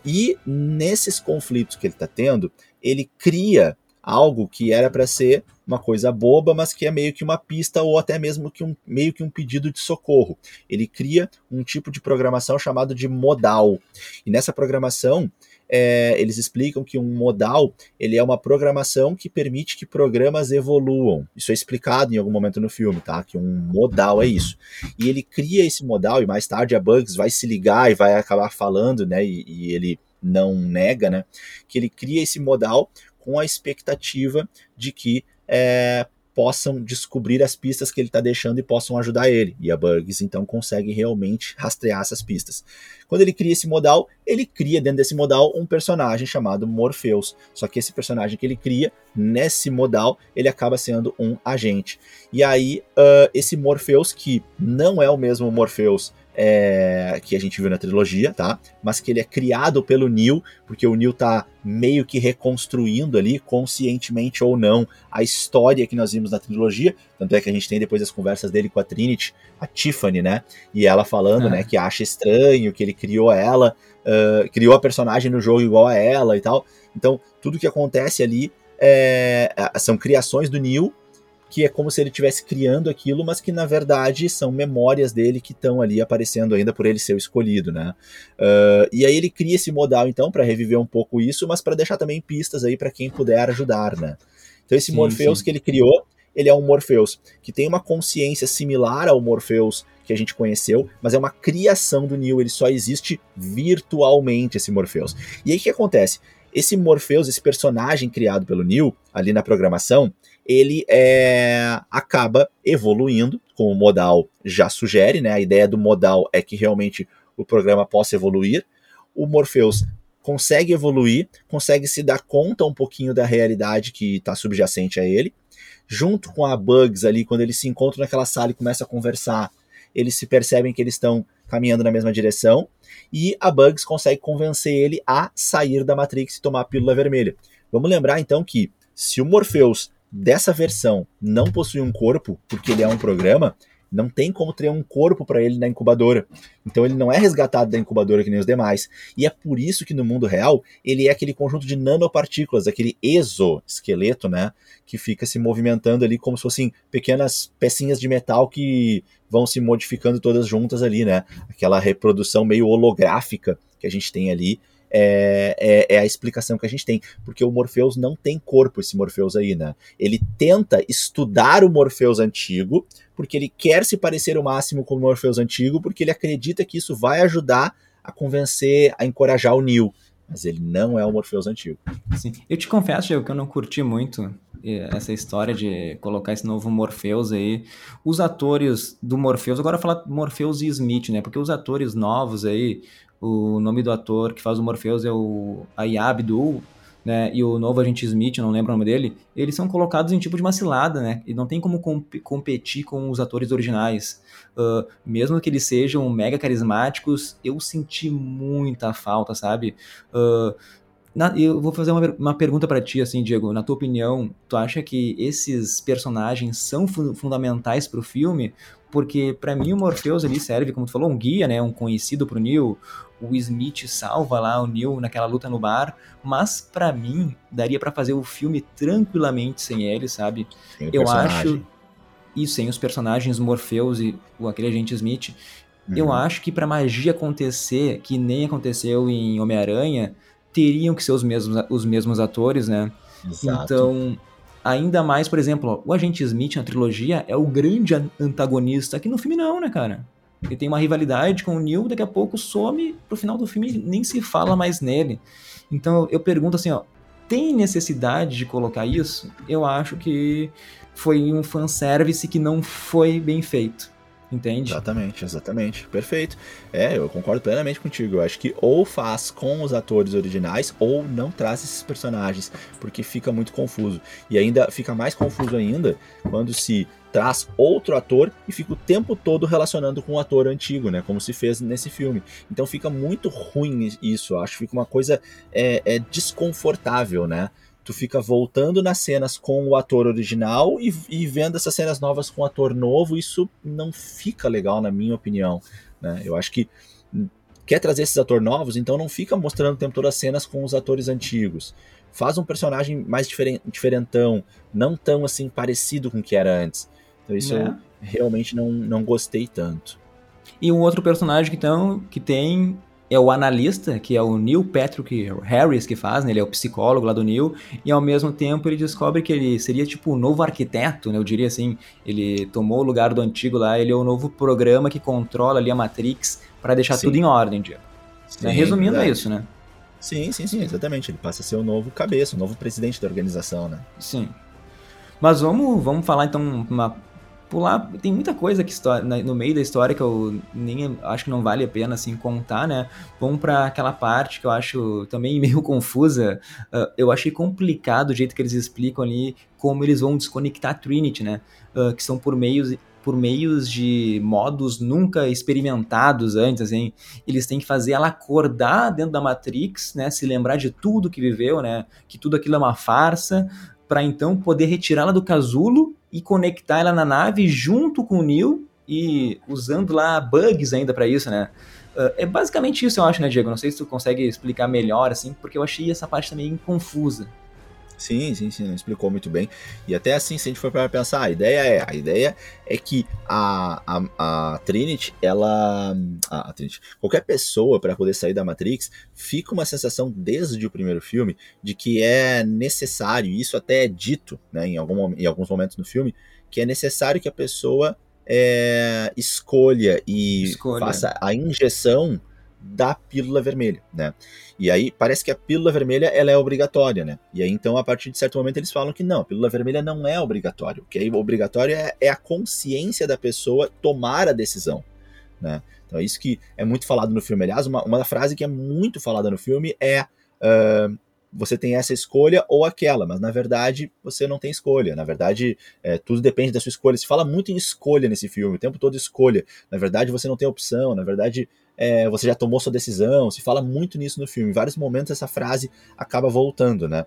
E nesses conflitos que ele tá tendo, ele cria algo que era para ser uma coisa boba, mas que é meio que uma pista ou até mesmo que um, meio que um pedido de socorro. Ele cria um tipo de programação chamado de modal. E nessa programação, é, eles explicam que um modal ele é uma programação que permite que programas evoluam. Isso é explicado em algum momento no filme, tá? Que um modal é isso. E ele cria esse modal e mais tarde a Bugs vai se ligar e vai acabar falando, né? E, e ele não nega, né? Que ele cria esse modal com a expectativa de que é, possam descobrir as pistas que ele está deixando e possam ajudar ele. E a Bugs então consegue realmente rastrear essas pistas. Quando ele cria esse modal, ele cria dentro desse modal um personagem chamado Morpheus. Só que esse personagem que ele cria nesse modal, ele acaba sendo um agente. E aí, uh, esse Morpheus, que não é o mesmo Morpheus é, que a gente viu na trilogia, tá? Mas que ele é criado pelo Neil, porque o Neil tá meio que reconstruindo ali, conscientemente ou não, a história que nós vimos na trilogia. Tanto é que a gente tem depois as conversas dele com a Trinity, a Tiffany, né? E ela falando, né, que acha estranho que ele criou ela, uh, criou a personagem no jogo igual a ela e tal. Então, tudo que acontece ali é, são criações do Neil que é como se ele estivesse criando aquilo, mas que na verdade são memórias dele que estão ali aparecendo ainda por ele ser o escolhido, né? Uh, e aí ele cria esse modal então para reviver um pouco isso, mas para deixar também pistas aí para quem puder ajudar, né? Então esse sim, Morpheus sim. que ele criou, ele é um Morpheus que tem uma consciência similar ao Morpheus que a gente conheceu, mas é uma criação do Neo, ele só existe virtualmente esse Morpheus. E aí o que acontece? Esse Morpheus, esse personagem criado pelo Neo ali na programação, ele é, acaba evoluindo, como o modal já sugere, né? A ideia do modal é que realmente o programa possa evoluir. O Morpheus consegue evoluir, consegue se dar conta um pouquinho da realidade que está subjacente a ele. Junto com a Bugs ali, quando eles se encontram naquela sala e começam a conversar, eles se percebem que eles estão caminhando na mesma direção. E a Bugs consegue convencer ele a sair da Matrix e tomar a pílula vermelha. Vamos lembrar então que se o Morpheus dessa versão não possui um corpo, porque ele é um programa, não tem como ter um corpo para ele na incubadora. Então ele não é resgatado da incubadora que nem os demais. E é por isso que no mundo real ele é aquele conjunto de nanopartículas, aquele exoesqueleto, né? Que fica se movimentando ali como se fossem pequenas pecinhas de metal que vão se modificando todas juntas ali, né? Aquela reprodução meio holográfica que a gente tem ali é, é, é, a explicação que a gente tem, porque o Morpheus não tem corpo, esse Morpheus aí, né? Ele tenta estudar o Morpheus antigo, porque ele quer se parecer o máximo com o Morpheus antigo, porque ele acredita que isso vai ajudar a convencer, a encorajar o Neo. Mas ele não é o Morpheus antigo. Sim. Eu te confesso, Diego, que eu não curti muito essa história de colocar esse novo Morpheus aí. Os atores do Morpheus, agora falar Morpheus e Smith, né? Porque os atores novos aí, o nome do ator que faz o Morpheus é o Ayab Abdul, né? E o novo agente Smith, não lembro o nome dele, eles são colocados em tipo de uma cilada, né? E não tem como comp competir com os atores originais. Uh, mesmo que eles sejam mega carismáticos, eu senti muita falta, sabe? Uh, na, eu vou fazer uma, uma pergunta para ti, assim, Diego. Na tua opinião, tu acha que esses personagens são fu fundamentais para o filme? Porque para mim o Morpheus ali serve, como tu falou, um guia, né? Um conhecido pro Neil. O Smith salva lá o Neil naquela luta no bar, mas para mim daria para fazer o filme tranquilamente sem ele, sabe? Sem eu acho e sem os personagens Morpheus e o aquele agente Smith. Uhum. Eu acho que para magia acontecer, que nem aconteceu em Homem-Aranha, teriam que ser os mesmos, os mesmos atores, né? Exato. Então, ainda mais, por exemplo, o Agente Smith na trilogia é o grande antagonista, aqui no filme não, né, cara? Ele tem uma rivalidade com o Neil, daqui a pouco some, pro final do filme nem se fala mais nele. Então eu pergunto assim, ó, tem necessidade de colocar isso? Eu acho que foi um fanservice que não foi bem feito. Entende? Exatamente, exatamente. Perfeito. É, eu concordo plenamente contigo. Eu acho que ou faz com os atores originais ou não traz esses personagens, porque fica muito confuso. E ainda fica mais confuso ainda quando se traz outro ator e fica o tempo todo relacionando com o ator antigo, né? Como se fez nesse filme. Então fica muito ruim isso. Acho que fica uma coisa é, é desconfortável, né? Tu fica voltando nas cenas com o ator original e, e, vendo essas cenas novas com o ator novo, isso não fica legal, na minha opinião. Né? Eu acho que quer trazer esses atores novos, então não fica mostrando o tempo todo as cenas com os atores antigos. Faz um personagem mais diferen diferentão, não tão assim parecido com o que era antes. Então isso é. eu realmente não, não gostei tanto. E um outro personagem que, tão, que tem é o analista, que é o Neil Patrick Harris que faz, né? ele é o psicólogo lá do Neil, e ao mesmo tempo ele descobre que ele seria tipo o novo arquiteto, né? eu diria assim, ele tomou o lugar do antigo lá, ele é o novo programa que controla ali a Matrix para deixar sim. tudo em ordem, Diego. Sim, né? Resumindo é isso, né? Sim, sim, sim, exatamente. Ele passa a ser o novo cabeça, o novo presidente da organização, né? Sim. Mas vamos, vamos falar então uma pular. Tem muita coisa que no meio da história que eu nem acho que não vale a pena assim contar, né? Vamos para aquela parte que eu acho também meio confusa. Uh, eu achei complicado o jeito que eles explicam ali como eles vão desconectar a Trinity, né? Uh, que são por meios por meios de modos nunca experimentados antes, assim, eles têm que fazer ela acordar dentro da Matrix, né, se lembrar de tudo que viveu, né, que tudo aquilo é uma farsa, para então poder retirá-la do casulo e conectar ela na nave junto com o Neil e usando lá bugs ainda para isso, né? Uh, é basicamente isso, eu acho, né, Diego? Não sei se tu consegue explicar melhor, assim, porque eu achei essa parte também confusa. Sim, sim, sim, explicou muito bem. E até assim, se a gente for para pensar, a ideia é, a ideia é que a, a, a Trinity, ela, a, a Trinity, qualquer pessoa para poder sair da Matrix, fica uma sensação desde o primeiro filme de que é necessário, e isso até é dito, né, em, algum, em alguns momentos no filme, que é necessário que a pessoa é, escolha e escolha. faça a injeção da pílula vermelha, né? E aí parece que a pílula vermelha ela é obrigatória, né? E aí então a partir de certo momento eles falam que não, a pílula vermelha não é obrigatória. O que é obrigatório é, é a consciência da pessoa tomar a decisão, né? Então é isso que é muito falado no filme. Aliás, uma, uma frase que é muito falada no filme é uh, você tem essa escolha ou aquela, mas na verdade você não tem escolha. Na verdade, é, tudo depende da sua escolha. Se fala muito em escolha nesse filme, o tempo todo escolha. Na verdade, você não tem opção. Na verdade, é, você já tomou sua decisão, se fala muito nisso no filme. Em vários momentos essa frase acaba voltando, né?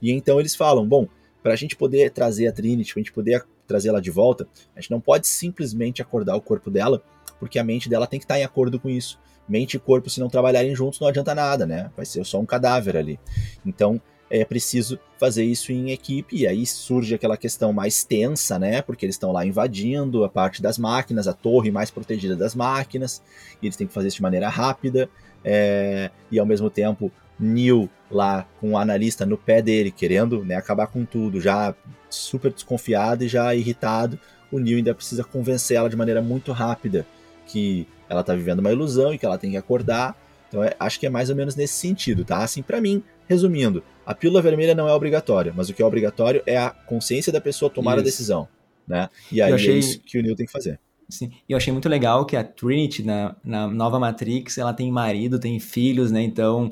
E então eles falam, bom, para a gente poder trazer a Trinity, para a gente poder trazer ela de volta, a gente não pode simplesmente acordar o corpo dela, porque a mente dela tem que estar em acordo com isso. Mente e corpo, se não trabalharem juntos, não adianta nada, né? Vai ser só um cadáver ali. Então, é preciso fazer isso em equipe, e aí surge aquela questão mais tensa, né? Porque eles estão lá invadindo a parte das máquinas, a torre mais protegida das máquinas, e eles têm que fazer isso de maneira rápida, é, e ao mesmo tempo Neil lá com o analista no pé dele, querendo né, acabar com tudo, já super desconfiado e já irritado. O Neil ainda precisa convencer ela de maneira muito rápida que ela está vivendo uma ilusão e que ela tem que acordar. Então é, acho que é mais ou menos nesse sentido, tá? Assim, para mim, resumindo, a pílula vermelha não é obrigatória, mas o que é obrigatório é a consciência da pessoa tomar isso. a decisão, né? E aí achei... é isso que o Neil tem que fazer. Sim, e eu achei muito legal que a Trinity, na, na nova Matrix, ela tem marido, tem filhos, né? Então,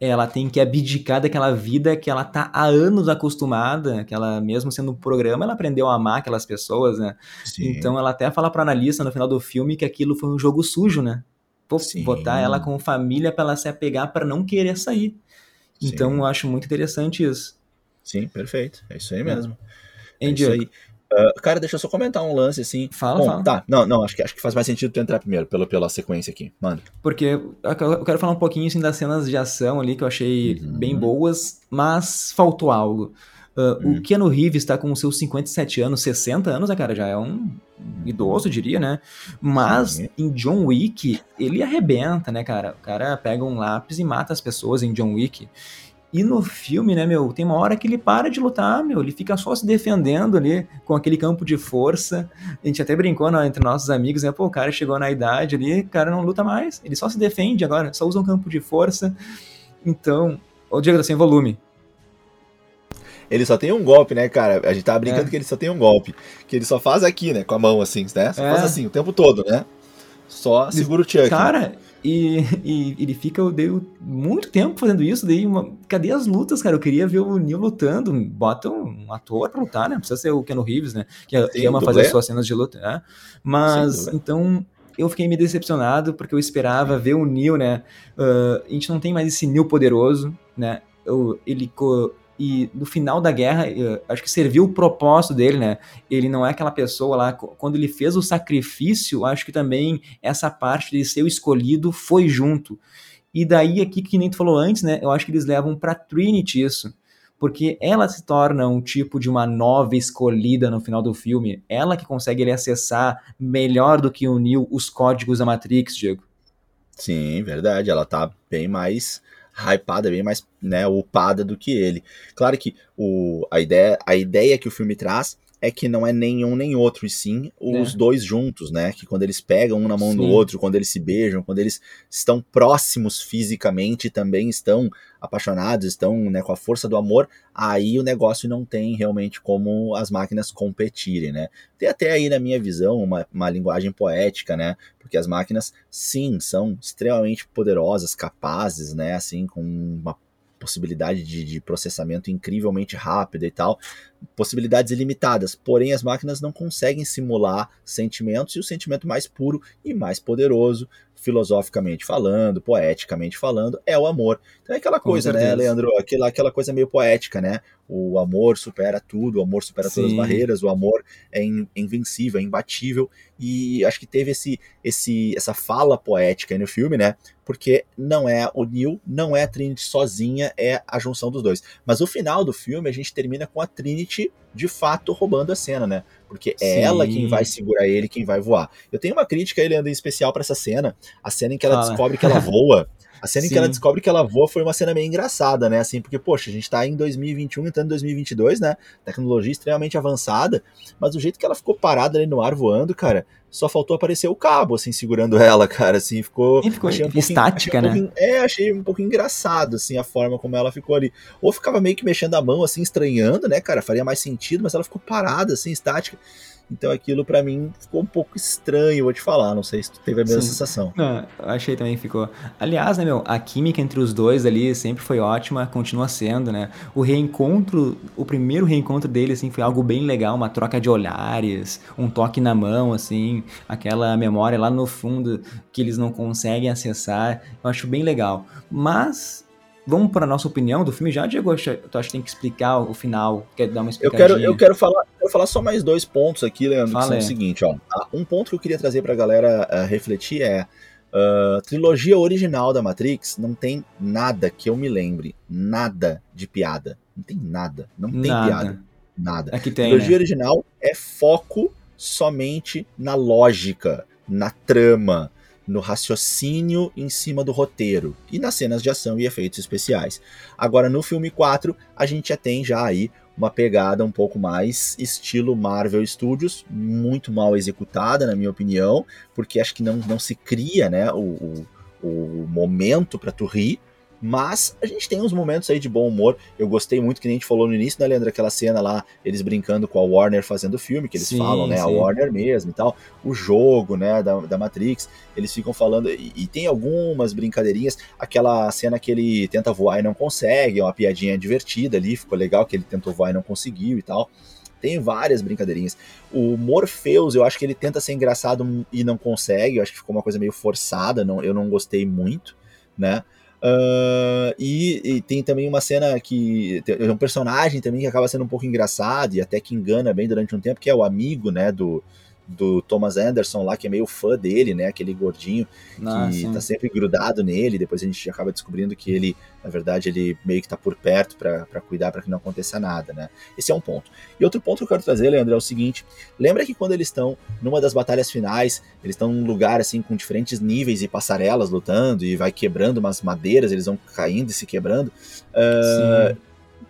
ela tem que abdicar daquela vida que ela tá há anos acostumada, que ela, mesmo sendo um programa, ela aprendeu a amar aquelas pessoas, né? Sim. Então, ela até fala pro analista no final do filme que aquilo foi um jogo sujo, né? Pô, botar ela com família para ela se apegar para não querer sair. Sim. Então eu acho muito interessante isso. Sim, perfeito. É isso aí mesmo. É, é isso aí. Uh, cara, deixa eu só comentar um lance assim. Fala, Bom, fala. Tá, não, não, acho que, acho que faz mais sentido tu entrar primeiro, pela, pela sequência aqui, mano. Porque eu quero falar um pouquinho assim, das cenas de ação ali que eu achei uhum. bem boas, mas faltou algo. Uh, uhum. O Keanu Reeves está com seus 57 anos, 60 anos, né, cara? Já é um idoso, diria, né? Mas uhum. em John Wick, ele arrebenta, né, cara? O cara pega um lápis e mata as pessoas em John Wick. E no filme, né, meu, tem uma hora que ele para de lutar, meu, ele fica só se defendendo ali com aquele campo de força. A gente até brincou né, entre nossos amigos, né, pô, o cara chegou na idade ali, o cara não luta mais, ele só se defende agora, só usa um campo de força. Então, o Diego tá sem volume. Ele só tem um golpe, né, cara? A gente tava brincando é. que ele só tem um golpe. Que ele só faz aqui, né? Com a mão, assim, né? Só é. faz assim o tempo todo, né? Só segura o Chuck. Cara, e, e, ele fica deu muito tempo fazendo isso. Daí, uma, cadê as lutas, cara? Eu queria ver o Neil lutando. Bota um ator pra lutar, né? Não precisa ser o Keanu Reeves, né? Que, Sim, que ama fazer suas cenas de luta, né? Mas, então, eu fiquei me decepcionado porque eu esperava ver o Neil, né? Uh, a gente não tem mais esse Neil poderoso, né? Eu, ele e no final da guerra, acho que serviu o propósito dele, né? Ele não é aquela pessoa lá, quando ele fez o sacrifício, acho que também essa parte de ser o escolhido foi junto. E daí aqui, que nem tu falou antes, né? Eu acho que eles levam para Trinity isso. Porque ela se torna um tipo de uma nova escolhida no final do filme. Ela que consegue ele acessar melhor do que o Neo os códigos da Matrix, Diego. Sim, verdade. Ela tá bem mais hypada, bem mais né, upada do que ele. Claro que o, a, ideia, a ideia que o filme traz é que não é nenhum nem outro, e sim os é. dois juntos, né? Que quando eles pegam um na mão sim. do outro, quando eles se beijam, quando eles estão próximos fisicamente, também estão apaixonados, estão né, com a força do amor, aí o negócio não tem realmente como as máquinas competirem, né? Tem até aí, na minha visão, uma, uma linguagem poética, né? Porque as máquinas, sim, são extremamente poderosas, capazes, né? Assim, com uma possibilidade de, de, processamento incrivelmente rápida e tal, possibilidades ilimitadas. Porém, as máquinas não conseguem simular sentimentos e o sentimento mais puro e mais poderoso, filosoficamente falando, poeticamente falando, é o amor. Então é aquela coisa, né, Leandro? Aquela, aquela coisa meio poética, né? O amor supera tudo, o amor supera Sim. todas as barreiras, o amor é invencível, é imbatível. E acho que teve esse, esse, essa fala poética aí no filme, né? Porque não é o Neil, não é a Trinity sozinha, é a junção dos dois. Mas o final do filme a gente termina com a Trinity de fato roubando a cena, né? Porque é Sim. ela quem vai segurar ele, quem vai voar. Eu tenho uma crítica, ele anda em especial para essa cena, a cena em que ela descobre que ela voa. A cena Sim. em que ela descobre que ela voa foi uma cena meio engraçada, né? Assim, porque, poxa, a gente tá em 2021, entrando em 2022, né? Tecnologia extremamente avançada, mas o jeito que ela ficou parada ali no ar voando, cara, só faltou aparecer o cabo, assim, segurando ela, cara, assim, ficou... E ficou um estática, um né? é, achei um pouco engraçado, assim, a forma como ela ficou ali. Ou ficava meio que mexendo a mão, assim, estranhando, né, cara, faria mais sentido, mas ela ficou parada, assim, estática. Então aquilo para mim ficou um pouco estranho, vou te falar. Não sei se tu teve a mesma Sim. sensação. Não, achei também que ficou. Aliás, né, meu, a química entre os dois ali sempre foi ótima, continua sendo, né? O reencontro, o primeiro reencontro dele, assim, foi algo bem legal, uma troca de olhares, um toque na mão, assim, aquela memória lá no fundo que eles não conseguem acessar. Eu acho bem legal. Mas vamos para nossa opinião do filme já, Diego? Tu acha que tem que explicar o final? Quer dar uma explicadinha? Eu quero, eu quero falar, quero falar só mais dois pontos aqui, Leandro, Fala que são é. o seguinte, ó. Tá, um ponto que eu queria trazer para a galera uh, refletir é Uh, trilogia original da Matrix não tem nada que eu me lembre, nada de piada. Não tem nada, não tem nada. piada. Nada. Aqui tem, trilogia né? original é foco somente na lógica, na trama, no raciocínio em cima do roteiro e nas cenas de ação e efeitos especiais. Agora no filme 4, a gente já tem já aí uma pegada um pouco mais estilo Marvel Studios, muito mal executada, na minha opinião, porque acho que não, não se cria né, o, o, o momento para tu rir, mas a gente tem uns momentos aí de bom humor. Eu gostei muito que nem a gente falou no início, né, Leandro? Aquela cena lá, eles brincando com a Warner fazendo o filme, que eles sim, falam, né? Sim. A Warner mesmo e tal. O jogo, né, da, da Matrix. Eles ficam falando. E, e, tem algumas brincadeirinhas. Aquela cena que ele tenta voar e não consegue, é uma piadinha divertida ali. Ficou legal que ele tentou voar e não conseguiu e tal. Tem várias brincadeirinhas. O Morpheus, eu acho que ele tenta ser engraçado e não consegue. Eu acho que ficou uma coisa meio forçada. Não, eu não gostei muito, né? Uh, e, e, tem também uma cena que é um personagem também que acaba sendo um pouco engraçado e até que engana bem durante um tempo, que é o amigo, né, do, do Thomas Anderson lá, que é meio fã dele, né? Aquele gordinho Ah, que sim. tá sempre grudado nele. Depois a gente acaba descobrindo que ele, na verdade, ele meio que tá por perto pra pra cuidar para que não aconteça nada, né? Esse é um ponto. E outro ponto que eu quero trazer, Leandro, é o seguinte: lembra que quando eles estão numa das batalhas finais, eles estão num lugar assim com diferentes níveis e passarelas lutando e vai quebrando umas madeiras, eles vão caindo e se quebrando. Sim.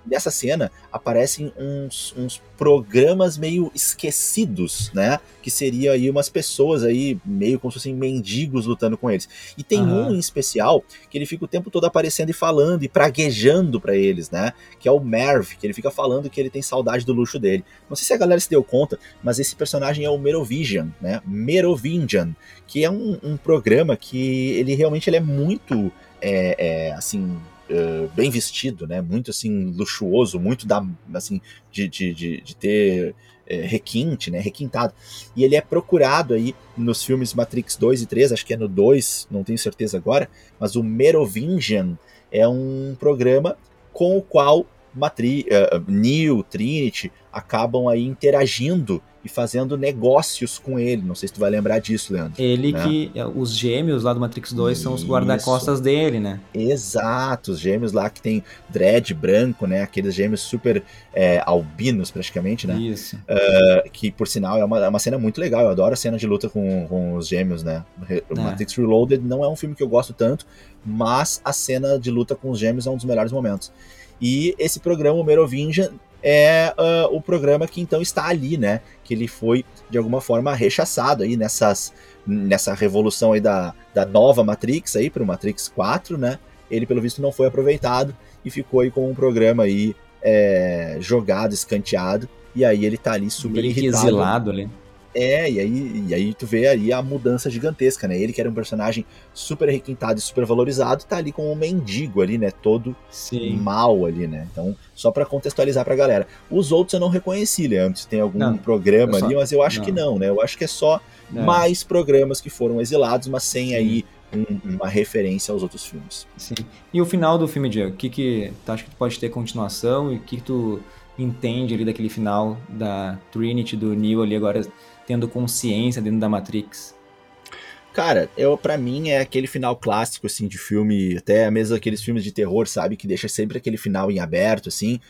Nessa cena aparecem uns, uns programas meio esquecidos, né? Que seria aí umas pessoas aí, meio como se fossem mendigos lutando com eles. E tem Aham. um em especial que ele fica o tempo todo aparecendo e falando e praguejando pra eles, né? Que é o Merv, que ele fica falando que ele tem saudade do luxo dele. Não sei se a galera se deu conta, mas esse personagem é o Merovingian, né? Merovingian, que é um, um programa que ele realmente ele é muito, é, é, assim, eh, bem vestido, né? Muito assim luxuoso, muito da assim de, de, de, de ter eh, requinte, né? Requintado. E ele é procurado aí nos filmes Matrix 2 e 3, acho que é no 2, não tenho certeza agora, mas o Merovingian é um programa com o qual Matri eh, Neo, Trinity acabam aí interagindo e fazendo negócios com ele. Não sei se tu vai lembrar disso, Leandro. Ele né? que. Os gêmeos lá do Matrix 2 são os Isso. guarda-costas dele, né? Exato, os gêmeos lá que tem dread branco, né? Aqueles gêmeos super é, albinos, praticamente, né? Isso. Que, por sinal, é uma, é uma cena muito legal. Eu adoro a cena de luta com, com os gêmeos, né? O É. Matrix Reloaded não é um filme que eu gosto tanto, mas a cena de luta com os gêmeos é um dos melhores momentos. E esse programa, o Merovingian, é ah, o programa que então está ali, né? Que ele foi, de alguma forma, rechaçado aí nessas, nessa revolução aí da, da nova Matrix aí para o Matrix 4, né? Ele, pelo visto, não foi aproveitado e ficou aí com um programa aí é, jogado, escanteado. E aí ele tá ali super Meio irritado. exilado ali. É, e aí, e aí tu vê aí a mudança gigantesca, né? Ele que era um personagem super requintado e super valorizado, tá ali com um mendigo ali, né? Todo Sim. mal ali, né? Então, só pra contextualizar pra galera. Os outros eu não reconheci, Leandro, se tem algum Não, programa só- ali, mas eu acho não. que não, né? Eu acho que é só mais programas que foram exilados, mas sem Sim. aí um- uma referência aos outros filmes. Sim. E o final do filme, Diego? O que que tu acha que pode ter continuação e o que que tu entende ali daquele final da Trinity, do Neo ali agora tendo consciência dentro da Matrix? Cara, eu para mim é aquele final clássico assim de filme, até mesmo aqueles filmes de terror, sabe, que deixa sempre aquele final em aberto assim,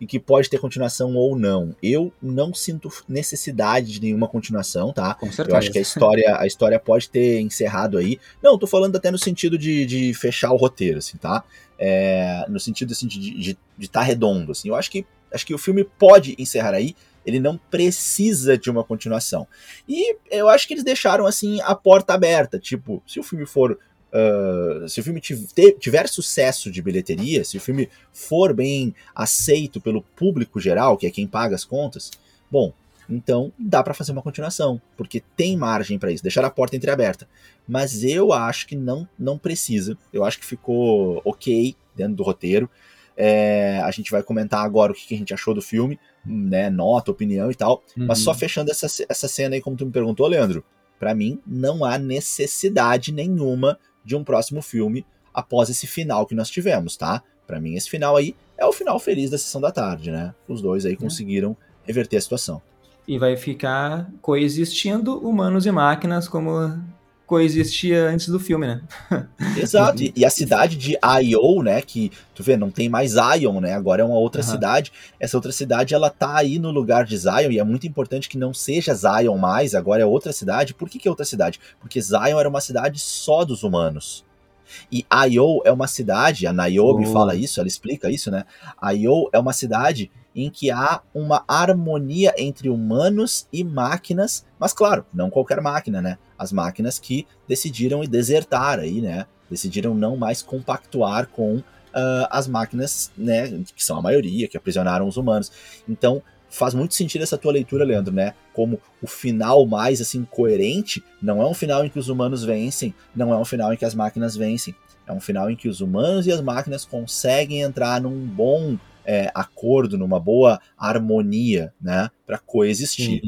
e que pode ter continuação ou não. Eu não sinto necessidade de nenhuma continuação, tá? Com certeza. Eu acho que a história, a história pode ter encerrado aí. Não, tô falando até no sentido de, de fechar o roteiro, assim, tá? É, no sentido assim, de estar de, de tá redondo. Assim. Eu acho que, acho que o filme pode encerrar aí. Ele não precisa de uma continuação. E eu acho que eles deixaram assim a porta aberta. Tipo, se o filme for. uh, se o filme tiver sucesso de bilheteria, se o filme for bem aceito pelo público geral, que é quem paga as contas, bom, então dá pra fazer uma continuação, porque tem margem pra isso, deixar a porta entreaberta. Mas eu acho que não, não precisa. Eu acho que ficou ok dentro do roteiro. É, a gente vai comentar agora o que que a gente achou do filme, né? Nota, opinião e tal. Mas Uhum. só fechando essa, essa cena aí, como tu me perguntou, Leandro, pra mim não há necessidade nenhuma de um próximo filme após esse final que nós tivemos, tá? Pra mim esse final aí é o final feliz da sessão da tarde, né? Os dois aí conseguiram reverter a situação. E vai ficar coexistindo humanos e máquinas como coexistia antes do filme, né? Exato. E, e a cidade de Io, né? Que tu vê, não tem mais Ion, né? Agora é uma outra Aham. cidade. Essa outra cidade, ela tá aí no lugar de Zion, e é muito importante que não seja Zion mais, agora é outra cidade. Por que, que é outra cidade? Porque Zion era uma cidade só dos humanos. E Io é uma cidade, a Niobe Boa. fala isso, ela explica isso, né? Io é uma cidade em que há uma harmonia entre humanos e máquinas, mas claro, não qualquer máquina, né? As máquinas que decidiram desertar aí, né? Decidiram não mais compactuar com ah, as máquinas, né? Que são a maioria, que aprisionaram os humanos. Então, faz muito sentido essa tua leitura, Leandro, né? Como o final mais assim coerente não é um final em que os humanos vencem, não é um final em que as máquinas vencem. É um final em que os humanos e as máquinas conseguem entrar num bom é, acordo, numa boa harmonia, né? Para coexistir.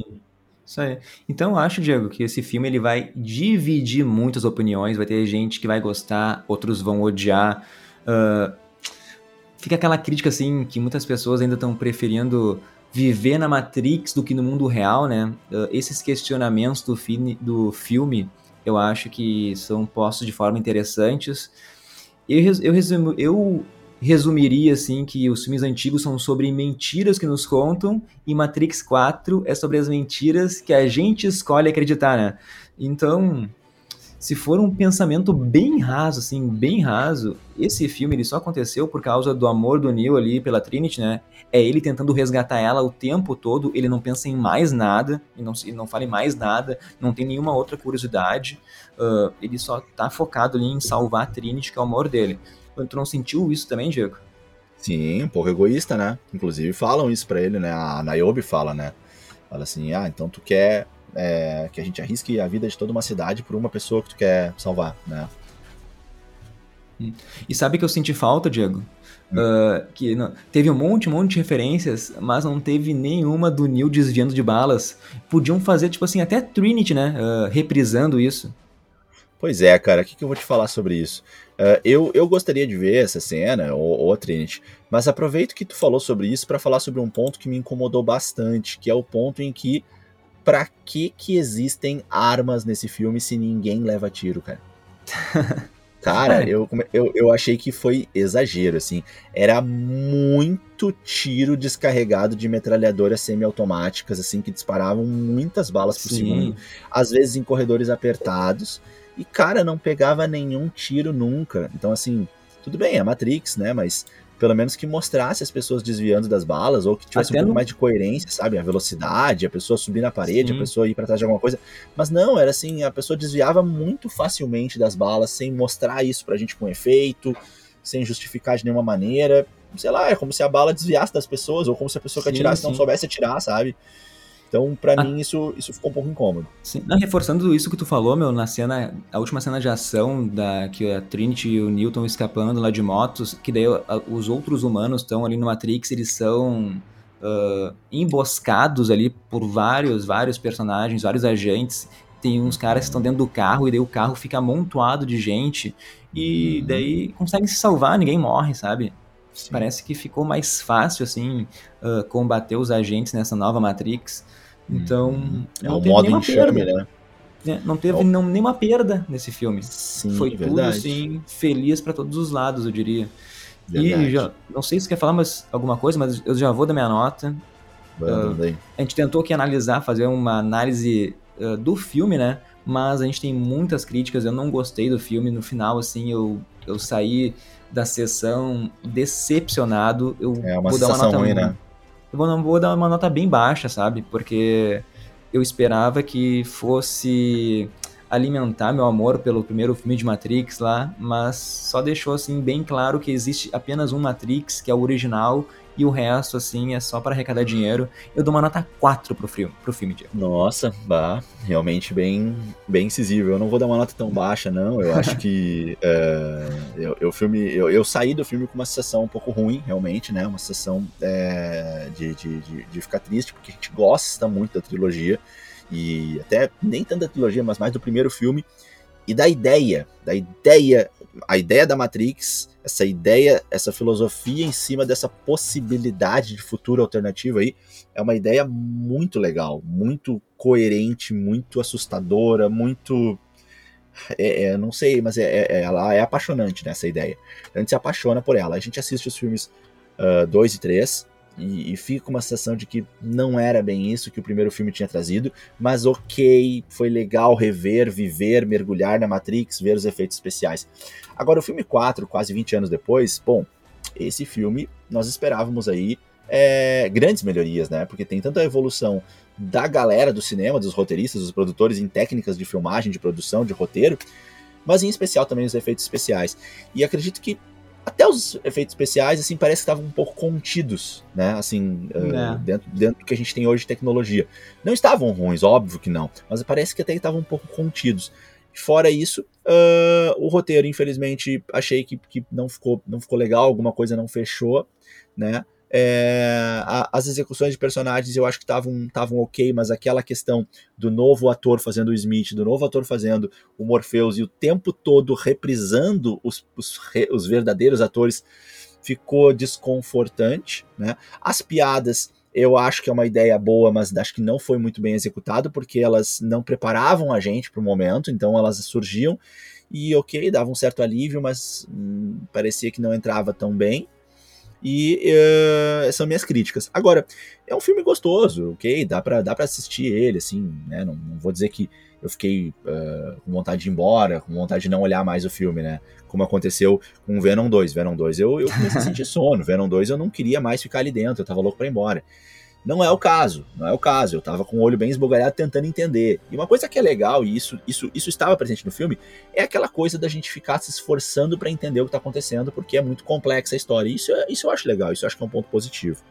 Isso aí. Então acho, Diego, que esse filme ele vai dividir muitas opiniões. Vai ter gente que vai gostar, outros vão odiar. Ah, fica aquela crítica assim que muitas pessoas ainda estão preferindo viver na Matrix do que no mundo real, né? Uh, esses questionamentos do, fi do filme, eu acho que são postos de forma interessantes. Eu, eu, resumo, eu resumiria assim que os filmes antigos são sobre mentiras que nos contam e Matrix 4 é sobre as mentiras que a gente escolhe acreditar, né? Então, se for um pensamento bem raso, assim, bem raso, esse filme ele só aconteceu por causa do amor do Neo ali pela Trinity, né? É ele tentando resgatar ela o tempo todo, ele não pensa em mais nada, e não, ele não fala em mais nada, não tem nenhuma outra curiosidade, uh, ele só tá focado ali em salvar a Trinity, que é o amor dele. Tu não sentiu isso também, Diego? Sim, um pouco egoísta, né? Inclusive falam isso pra ele, né? A Niobe fala, né? Fala assim, ah, então tu quer é, que a gente arrisque a vida de toda uma cidade por uma pessoa que tu quer salvar, né? E sabe que eu senti falta, Diego? Hum. Uh, que não, teve um monte, um monte de referências, mas não teve nenhuma do Neil desviando de balas. Podiam fazer, tipo assim, até Trinity, né? Uh, reprisando isso. Pois é, cara, o que, que, eu vou te falar sobre isso? Uh, eu, eu gostaria de ver essa cena, ou, ou a Trinity, mas aproveito que tu falou sobre isso para falar sobre um ponto que me incomodou bastante, que é o ponto em que pra que que existem armas nesse filme se ninguém leva tiro, cara? Cara, é. eu, eu, eu achei que foi exagero, assim. Era muito tiro descarregado de metralhadoras semiautomáticas, assim, que disparavam muitas balas por Sim. segundo. Às vezes em corredores apertados. E, cara, não pegava nenhum tiro nunca. Então, assim, tudo bem, é Matrix, né? Mas pelo menos que mostrasse as pessoas desviando das balas, ou que tivesse Até um pouco mais de coerência, sabe? A velocidade, a pessoa subir na parede, Sim. a pessoa ir para trás de alguma coisa. Mas não, era assim, a pessoa desviava muito facilmente das balas, sem mostrar isso pra gente com efeito, sem justificar de nenhuma maneira. Sei lá, é como se a bala desviasse das pessoas, ou como se a pessoa que atirasse sim. não soubesse atirar, sabe? Então, para ah. mim, isso, isso ficou um pouco incômodo. Sim. Não, reforçando isso que tu falou, meu, na cena, a última cena de ação da que a Trinity e o Newton escapando lá de motos, que daí a, os outros humanos estão ali no Matrix, eles são uh, emboscados ali por vários, vários personagens, vários agentes. Tem uns caras que estão dentro do carro e daí o carro fica amontoado de gente e uhum. daí conseguem se salvar, ninguém morre, sabe? Sim. Parece que ficou mais fácil, assim, uh, combater os agentes nessa nova Matrix. Então, hum, é um modo enxame, né? É, não teve é não, nenhuma perda nesse filme. Sim, Foi verdade. tudo, assim, feliz para todos os lados, eu diria. Verdade. E já, não sei se quer falar mais alguma coisa, mas eu já vou dar minha nota. Uh, a gente tentou aqui analisar, fazer uma análise uh, do filme, né? Mas a gente tem muitas críticas, eu não gostei do filme. No final, assim, eu, eu saí da sessão decepcionado. Eu é uma vou dar uma nota ruim, né? Eu vou, vou dar uma nota bem baixa, sabe? Porque eu esperava que fosse alimentar meu amor pelo primeiro filme de Matrix lá, mas só deixou assim bem claro que existe apenas um Matrix, que é o original, e o resto, assim, é só para arrecadar dinheiro. Eu dou uma nota 4 pro filme, pro filme Diego. Nossa, bah, realmente bem, bem incisivo. Eu não vou dar uma nota tão baixa, não. Eu acho que é, eu, eu, filme, eu, eu, saí do filme com uma sensação um pouco ruim, realmente, né? Uma sensação é, de, de, de, de ficar triste, porque a gente gosta muito da trilogia. E até nem tanto da trilogia, mas mais do primeiro filme e da ideia, da ideia, a ideia da Matrix, essa ideia, essa filosofia em cima dessa possibilidade de futuro alternativo aí, é uma ideia muito legal, muito coerente, muito assustadora, muito é, é, não sei, mas é, é, ela é apaixonante nessa né, ideia. A gente se apaixona por ela. A gente assiste os filmes 2 uh, e 3, e, e fica uma sensação de que não era bem isso que o primeiro filme tinha trazido, mas ok, foi legal rever, viver, mergulhar na Matrix, ver os efeitos especiais. Agora, o filme 4, quase 20 anos depois, bom, esse filme nós esperávamos aí é, grandes melhorias, né? Porque tem tanta evolução da galera do cinema, dos roteiristas, dos produtores em técnicas de filmagem, de produção, de roteiro, mas em especial também os efeitos especiais. E acredito que até os efeitos especiais, assim, parece que estavam um pouco contidos, né? Assim, uh, dentro, dentro do que a gente tem hoje de tecnologia. Não estavam ruins, óbvio que não, mas parece que até estavam um pouco contidos. Fora isso, uh, o roteiro, infelizmente, achei que, que não, ficou, não ficou legal, alguma coisa não fechou, né? É, a, as execuções de personagens eu acho que estavam ok, mas aquela questão do novo ator fazendo o Smith, do novo ator fazendo o Morpheus e o tempo todo reprisando os, os, os verdadeiros atores ficou desconfortante. Né? As piadas eu acho que é uma ideia boa, mas acho que não foi muito bem executado, porque elas não preparavam a gente para o momento, então elas surgiam e ok, dava um certo alívio, mas hum, parecia que não entrava tão bem. E uh, são minhas críticas. Agora, é um filme gostoso, ok? Dá pra, dá pra assistir ele, assim, né? Não, não vou dizer que eu fiquei uh, com vontade de ir embora, com vontade de não olhar mais o filme, né? Como aconteceu com Venom 2. Venom 2 eu, eu comecei a sentir sono. Venom 2 eu não queria mais ficar ali dentro, eu tava louco pra ir embora. Não é o caso, não é o caso. Eu tava com o olho bem esbugalhado tentando entender. E uma coisa que é legal, e isso, isso, isso estava presente no filme, é aquela coisa da gente ficar se esforçando para entender o que tá acontecendo, porque é muito complexa a história. Isso, é, isso eu acho legal, isso eu acho que é um ponto positivo.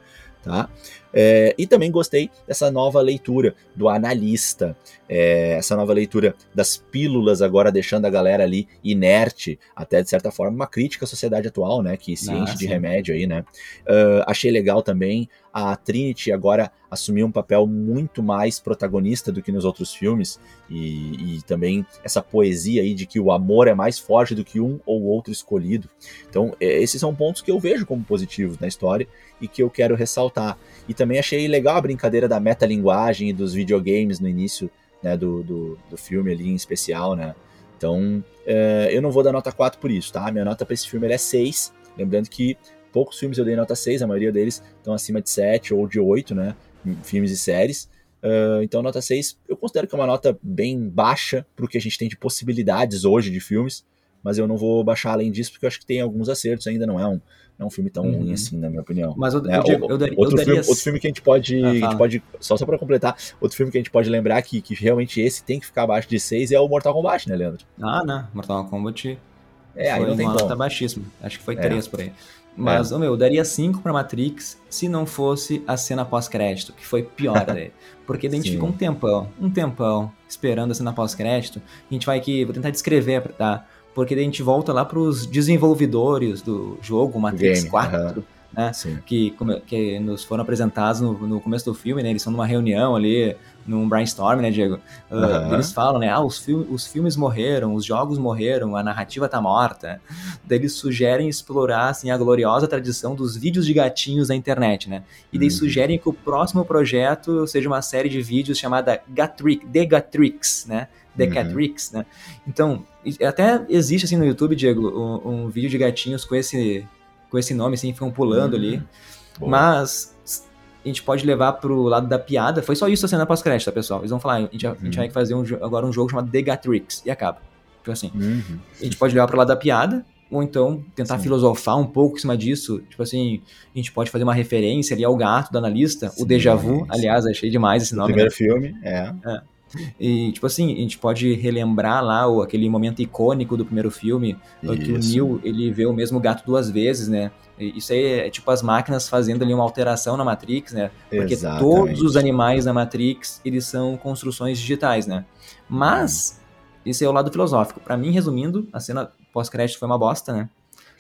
Tá? É, e também gostei dessa nova leitura do analista, é, essa nova leitura das pílulas, agora deixando a galera ali inerte, até de certa forma, uma crítica à sociedade atual, né? Que se ah, enche de remédio aí, né? Uh, achei legal também a Trinity agora assumir um papel muito mais protagonista do que nos outros filmes, e, e, também essa poesia aí de que o amor é mais forte do que um ou outro escolhido. Então, é, esses são pontos que eu vejo como positivos na história e que eu quero ressaltar. E também achei legal a brincadeira da metalinguagem e dos videogames no início né, do, do, do filme ali em especial, né? Então, é, eu não vou dar nota 4 por isso, tá? Minha nota para esse filme é 6. Lembrando que poucos filmes eu dei nota 6, a maioria deles estão acima de 7 ou de 8, né? Filmes e séries. Uh, então, nota 6 eu considero que é uma nota bem baixa para o que a gente tem de possibilidades hoje de filmes, mas eu não vou baixar além disso porque eu acho que tem alguns acertos ainda, não é um, não é um filme tão uhum. ruim assim, na minha opinião. Mas eu, né? eu, eu, eu daria, outro, filme, outro filme que a gente pode. Ah, a gente pode só, só para completar, outro filme que a gente pode lembrar que, que realmente esse tem que ficar abaixo de 6 é o Mortal Kombat, né, Leandro? Ah, né? Mortal Kombat. É, aí não tem uma nota baixíssima. Acho que foi 3 é. por aí. Mas, é. meu, eu daria 5 pra Matrix se não fosse a cena pós-crédito, que foi pior daí. Porque a gente ficou um tempão, um tempão, esperando a cena pós-crédito. A gente vai aqui, vou tentar descrever, tá? Porque a gente volta lá para os desenvolvedores do jogo Matrix Game, 4, né? Que, que nos foram apresentados no, no, começo do filme, né? Eles estão numa reunião ali, num brainstorm, né, Diego? Uh, Eles falam, né? Ah, os, fil os filmes morreram, os jogos morreram, a narrativa tá morta. Daí eles sugerem explorar, assim, a gloriosa tradição dos vídeos de gatinhos na internet, né? E daí uhum. sugerem que o próximo projeto seja uma série de vídeos chamada Gatrix, The Gatrix, né? The uhum. Catrix, né? Então, até existe assim no YouTube, Diego, um, um, vídeo de gatinhos com esse, com esse nome, assim, ficam pulando uhum. ali. Boa. Mas a gente pode levar pro lado da piada. Foi só isso a cena pós-crédito, tá, pessoal? Eles vão falar, a gente, uhum. a gente uhum. vai fazer um, agora um jogo chamado The Gatrix. E acaba. Tipo assim. Uhum. A gente pode levar pro lado da piada, ou então tentar Sim. filosofar um pouco em cima disso. Tipo assim, a gente pode fazer uma referência ali ao gato da analista, Sim, o Deja Vu. Aliás, achei demais esse nome. O primeiro né? filme, é. é. E, tipo assim, a gente pode relembrar lá o, aquele momento icônico do primeiro filme, Isso. que o Neo, ele vê o mesmo gato duas vezes, né? Isso aí é tipo as máquinas fazendo ali uma alteração na Matrix, né? Porque Exatamente. todos os animais na Matrix, eles são construções digitais, né? Mas, hum. esse é o lado filosófico. Para mim, resumindo, a cena pós-crédito foi uma bosta, né?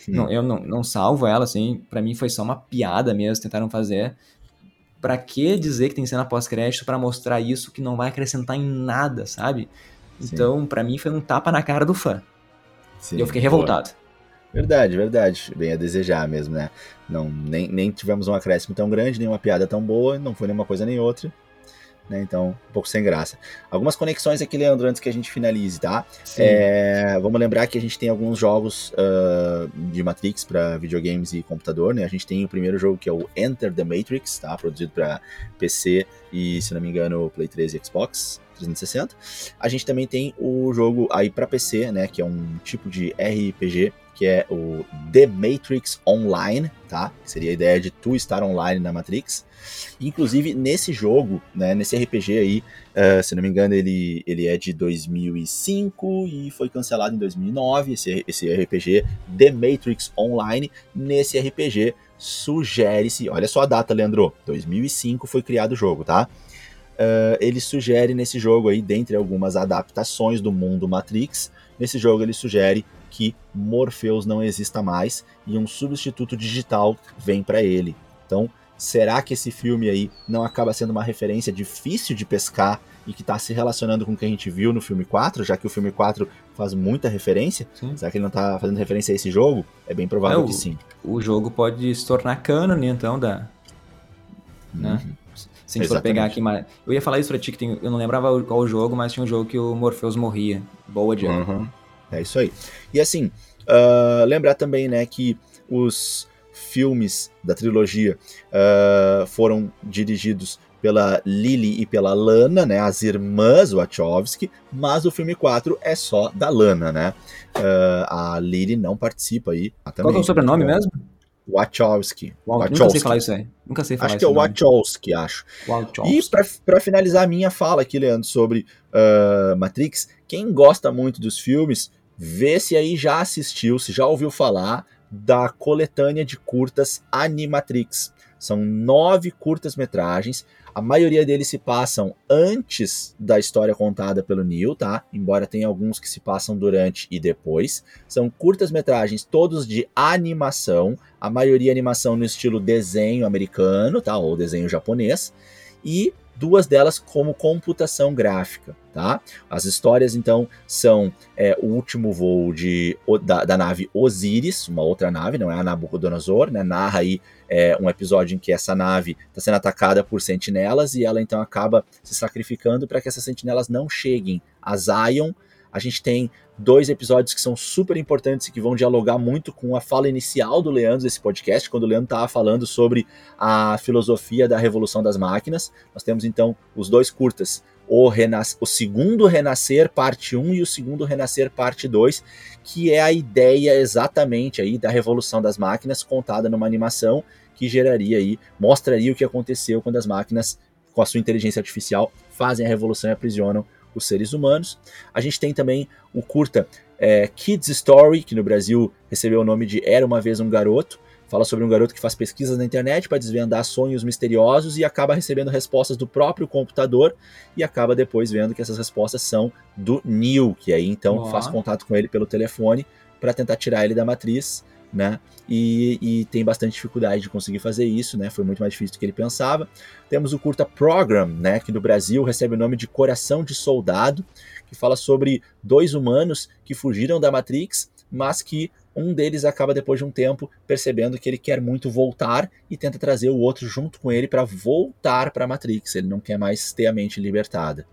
Não, eu não, não salvo ela, assim, para mim foi só uma piada mesmo, tentaram fazer. Para que dizer que tem cena pós-crédito para mostrar isso que não vai acrescentar em nada, sabe? Então, para mim foi um tapa na cara do fã. Sim, e eu fiquei revoltado. Verdade, verdade. Bem a desejar mesmo, né? Não, nem, nem tivemos um acréscimo tão grande, nem uma piada tão boa, não foi nenhuma coisa nem outra né? Então, um pouco sem graça. Algumas conexões aqui, Leandro, antes que a gente finalize, tá? É, vamos lembrar que a gente tem alguns jogos uh, de Matrix para videogames e computador, né? A gente tem o primeiro jogo que é o Enter the Matrix, tá? Produzido para PC e, se não me engano, Play 3 e Xbox 360. A gente também tem o jogo aí para PC, né? Que é um tipo de RPG que é o The Matrix Online, tá? Que seria a ideia de tu estar online na Matrix. Inclusive, nesse jogo, né, nesse RPG aí, uh, se não me engano, ele, ele é de 2005 e foi cancelado em 2009, esse, esse RPG The Matrix Online. Nesse RPG, sugere-se, olha só a data, Leandro, 2005 foi criado o jogo, tá? Uh, ele sugere nesse jogo aí, dentre algumas adaptações do mundo Matrix, nesse jogo ele sugere que Morpheus não exista mais e um substituto digital vem para ele. Então, será que esse filme aí não acaba sendo uma referência difícil de pescar e que está se relacionando com o que a gente viu no filme 4, já que o filme 4 faz muita referência? Sim. Será que ele não está fazendo referência a esse jogo? É bem provável é, que sim. O jogo pode se tornar canon, então, da, né? Uhum. Se a gente for pegar aqui, eu ia falar isso pra ti, que tem, eu não lembrava qual o jogo, mas tinha um jogo que o Morpheus morria. Boa de uhum. É isso aí. E assim, uh, lembrar também, né, que os filmes da trilogia uh, foram dirigidos pela Lily e pela Lana, né, as irmãs Wachowski, mas o filme 4 é só da Lana, né? Uh, a Lily não participa aí. Qual é o sobrenome então, mesmo? Wachowski. Wachowski. Nunca sei falar isso aí. Nunca sei falar Acho que é o Wachowski, acho. Wachowski. E para finalizar a minha fala aqui, Leandro, sobre uh, Matrix, quem gosta muito dos filmes, vê se aí já assistiu, se já ouviu falar da coletânea de curtas Animatrix. São nove curtas-metragens. A maioria deles se passam antes da história contada pelo Neil, tá? Embora tenha alguns que se passam durante e depois. São curtas-metragens todos de animação, a maioria animação no estilo desenho americano, tá? Ou desenho japonês. E duas delas como computação gráfica, tá? As histórias então são é, o último voo de, da, da, nave Osiris, uma outra nave, não é a Nabucodonosor, né? Narra aí é, um episódio em que essa nave está sendo atacada por sentinelas e ela então acaba se sacrificando para que essas sentinelas não cheguem a Zion. A gente tem dois episódios que são super importantes e que vão dialogar muito com a fala inicial do Leandro desse podcast, quando o Leandro estava falando sobre a filosofia da revolução das máquinas. Nós temos então os dois curtas, o, renas o segundo Renascer, parte 1 e o segundo Renascer, parte 2, que é a ideia exatamente aí da revolução das máquinas contada numa animação que geraria aí, mostraria o que aconteceu quando as máquinas, com a sua inteligência artificial, fazem a revolução e aprisionam os seres humanos. A gente tem também o curta é, Kids Story, que no Brasil recebeu o nome de Era uma Vez um Garoto. Fala sobre um garoto que faz pesquisas na internet para desvendar sonhos misteriosos e acaba recebendo respostas do próprio computador e acaba depois vendo que essas respostas são do Neil, que aí então faz contato com ele pelo telefone para tentar tirar ele da matriz né? E, e, tem bastante dificuldade de conseguir fazer isso, né? Foi muito mais difícil do que ele pensava. Temos o curta Program, né? Que no Brasil recebe o nome de Coração de Soldado, que fala sobre dois humanos que fugiram da Matrix, mas que um deles acaba depois de um tempo percebendo que ele quer muito voltar e tenta trazer o outro junto com ele para voltar para a Matrix. Ele não quer mais ter a mente libertada.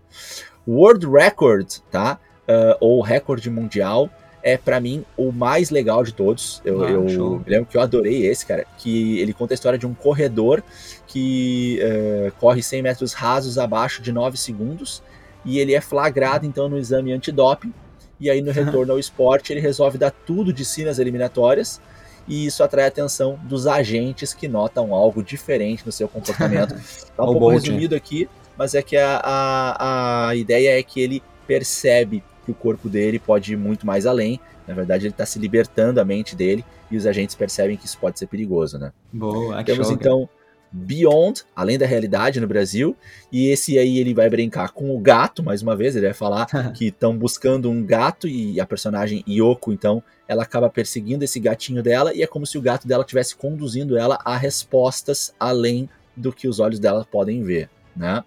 World Record, tá? Uh, ou recorde mundial é para mim o mais legal de todos. Eu, ah, eu lembro que eu adorei esse, cara, que ele conta a história de um corredor que uh, corre 100 metros rasos abaixo de 9 segundos e ele é flagrado então no exame antidoping e aí no retorno ao esporte ele resolve dar tudo de si nas eliminatórias e isso atrai a atenção dos agentes que notam algo diferente no seu comportamento. Tá um pouco resumido aqui, mas é que a, a, a ideia é que ele percebe que o corpo dele pode ir muito mais além. Na verdade, ele está se libertando a mente dele e os agentes percebem que isso pode ser perigoso, né? Boa, Temos show, então Beyond, além da realidade no Brasil, e esse aí ele vai brincar com o gato, mais uma vez, ele vai falar que estão buscando um gato e a personagem Yoko, então, ela acaba perseguindo esse gatinho dela e é como se o gato dela estivesse conduzindo ela a respostas além do que os olhos dela podem ver, né?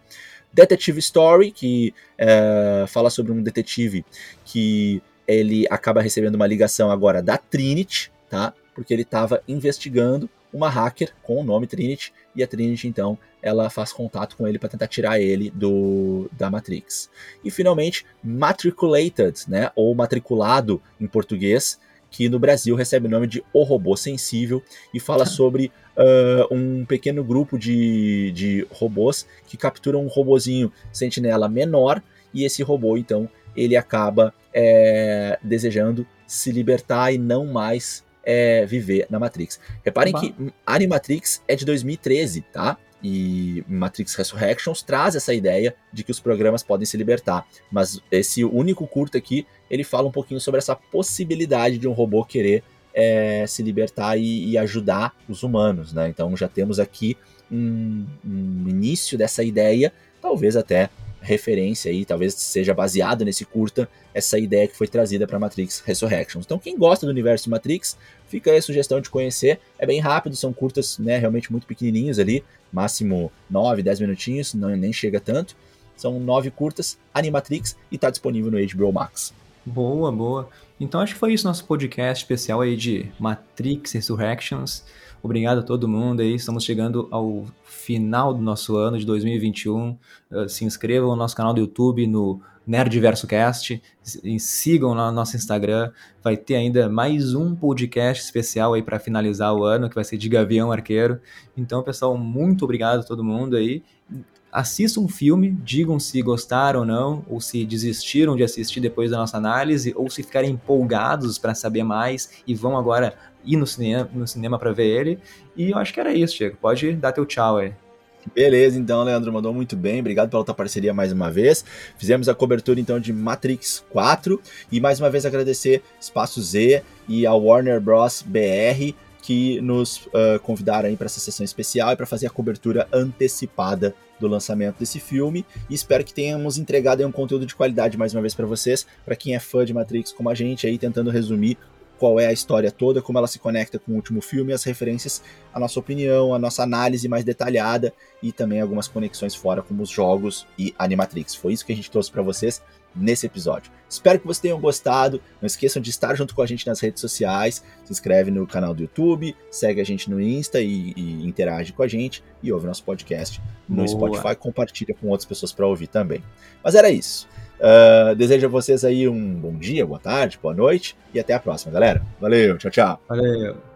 Detective Story, que é, fala sobre um detetive que ele acaba recebendo uma ligação agora da Trinity, tá? Porque ele estava investigando uma hacker com o nome Trinity e a Trinity então ela faz contato com ele para tentar tirar ele do da Matrix. E finalmente Matriculated, né, ou matriculado em português, que no Brasil recebe o nome de O Robô Sensível e fala sobre uh, um pequeno grupo de, de robôs que capturam um robozinho sentinela menor e esse robô, então, ele acaba é, desejando se libertar e não mais é, viver na Matrix. Reparem Oba. que Animatrix é de 2013, tá? e Matrix Resurrections traz essa ideia de que os programas podem se libertar. Mas esse único curto aqui, ele fala um pouquinho sobre essa possibilidade de um robô querer é, se libertar e, e, ajudar os humanos, né? Então já temos aqui um, um início dessa ideia, talvez até referência aí, talvez seja baseada nesse curta, essa ideia que foi trazida para Matrix Resurrections. Então, quem gosta do universo Matrix, fica aí a sugestão de conhecer. É bem rápido, são curtas, né, realmente muito pequenininhos ali, máximo 9, 10 minutinhos, não, nem chega tanto. São nove curtas, Animatrix, e está disponível no HBO Max. Boa, boa. Então acho que foi isso nosso podcast especial aí de Matrix Resurrections. Obrigado a todo mundo aí. Estamos chegando ao final do nosso ano de 2021. Uh, se inscrevam no nosso canal do YouTube, no Nerdverso Cast, sigam lá no nosso Instagram. Vai ter ainda mais um podcast especial aí para finalizar o ano, que vai ser de Gavião Arqueiro. Então, pessoal, muito obrigado a todo mundo aí assistam um filme, digam se gostaram ou não, ou se desistiram de assistir depois da nossa análise, ou se ficarem empolgados para saber mais e vão agora ir no cinema, no cinema para ver ele. E eu acho que era isso, Chico. Pode dar teu tchau aí. Beleza, então, Leandro mandou muito bem. Obrigado pela tua parceria mais uma vez. Fizemos a cobertura então de Matrix 4 e mais uma vez agradecer Espaço Z e a Warner Bros BR que nos uh, convidaram aí para essa sessão especial e para fazer a cobertura antecipada do lançamento desse filme. E espero que tenhamos entregado um conteúdo de qualidade mais uma vez para vocês, para quem é fã de Matrix como a gente aí tentando resumir qual é a história toda, como ela se conecta com o último filme, as referências, a nossa opinião, a nossa análise mais detalhada e também algumas conexões fora como os jogos e Animatrix. Foi isso que a gente trouxe para vocês nesse episódio. Espero que vocês tenham gostado. Não esqueçam de estar junto com a gente nas redes sociais. Se inscreve no canal do YouTube, segue a gente no Insta e, e interage com a gente e ouve nosso podcast no Boa. Spotify. Compartilha com outras pessoas para ouvir também. Mas era isso. Uh, desejo a vocês aí um bom dia, boa tarde, boa noite e até a próxima, galera. Valeu, tchau, tchau. Valeu.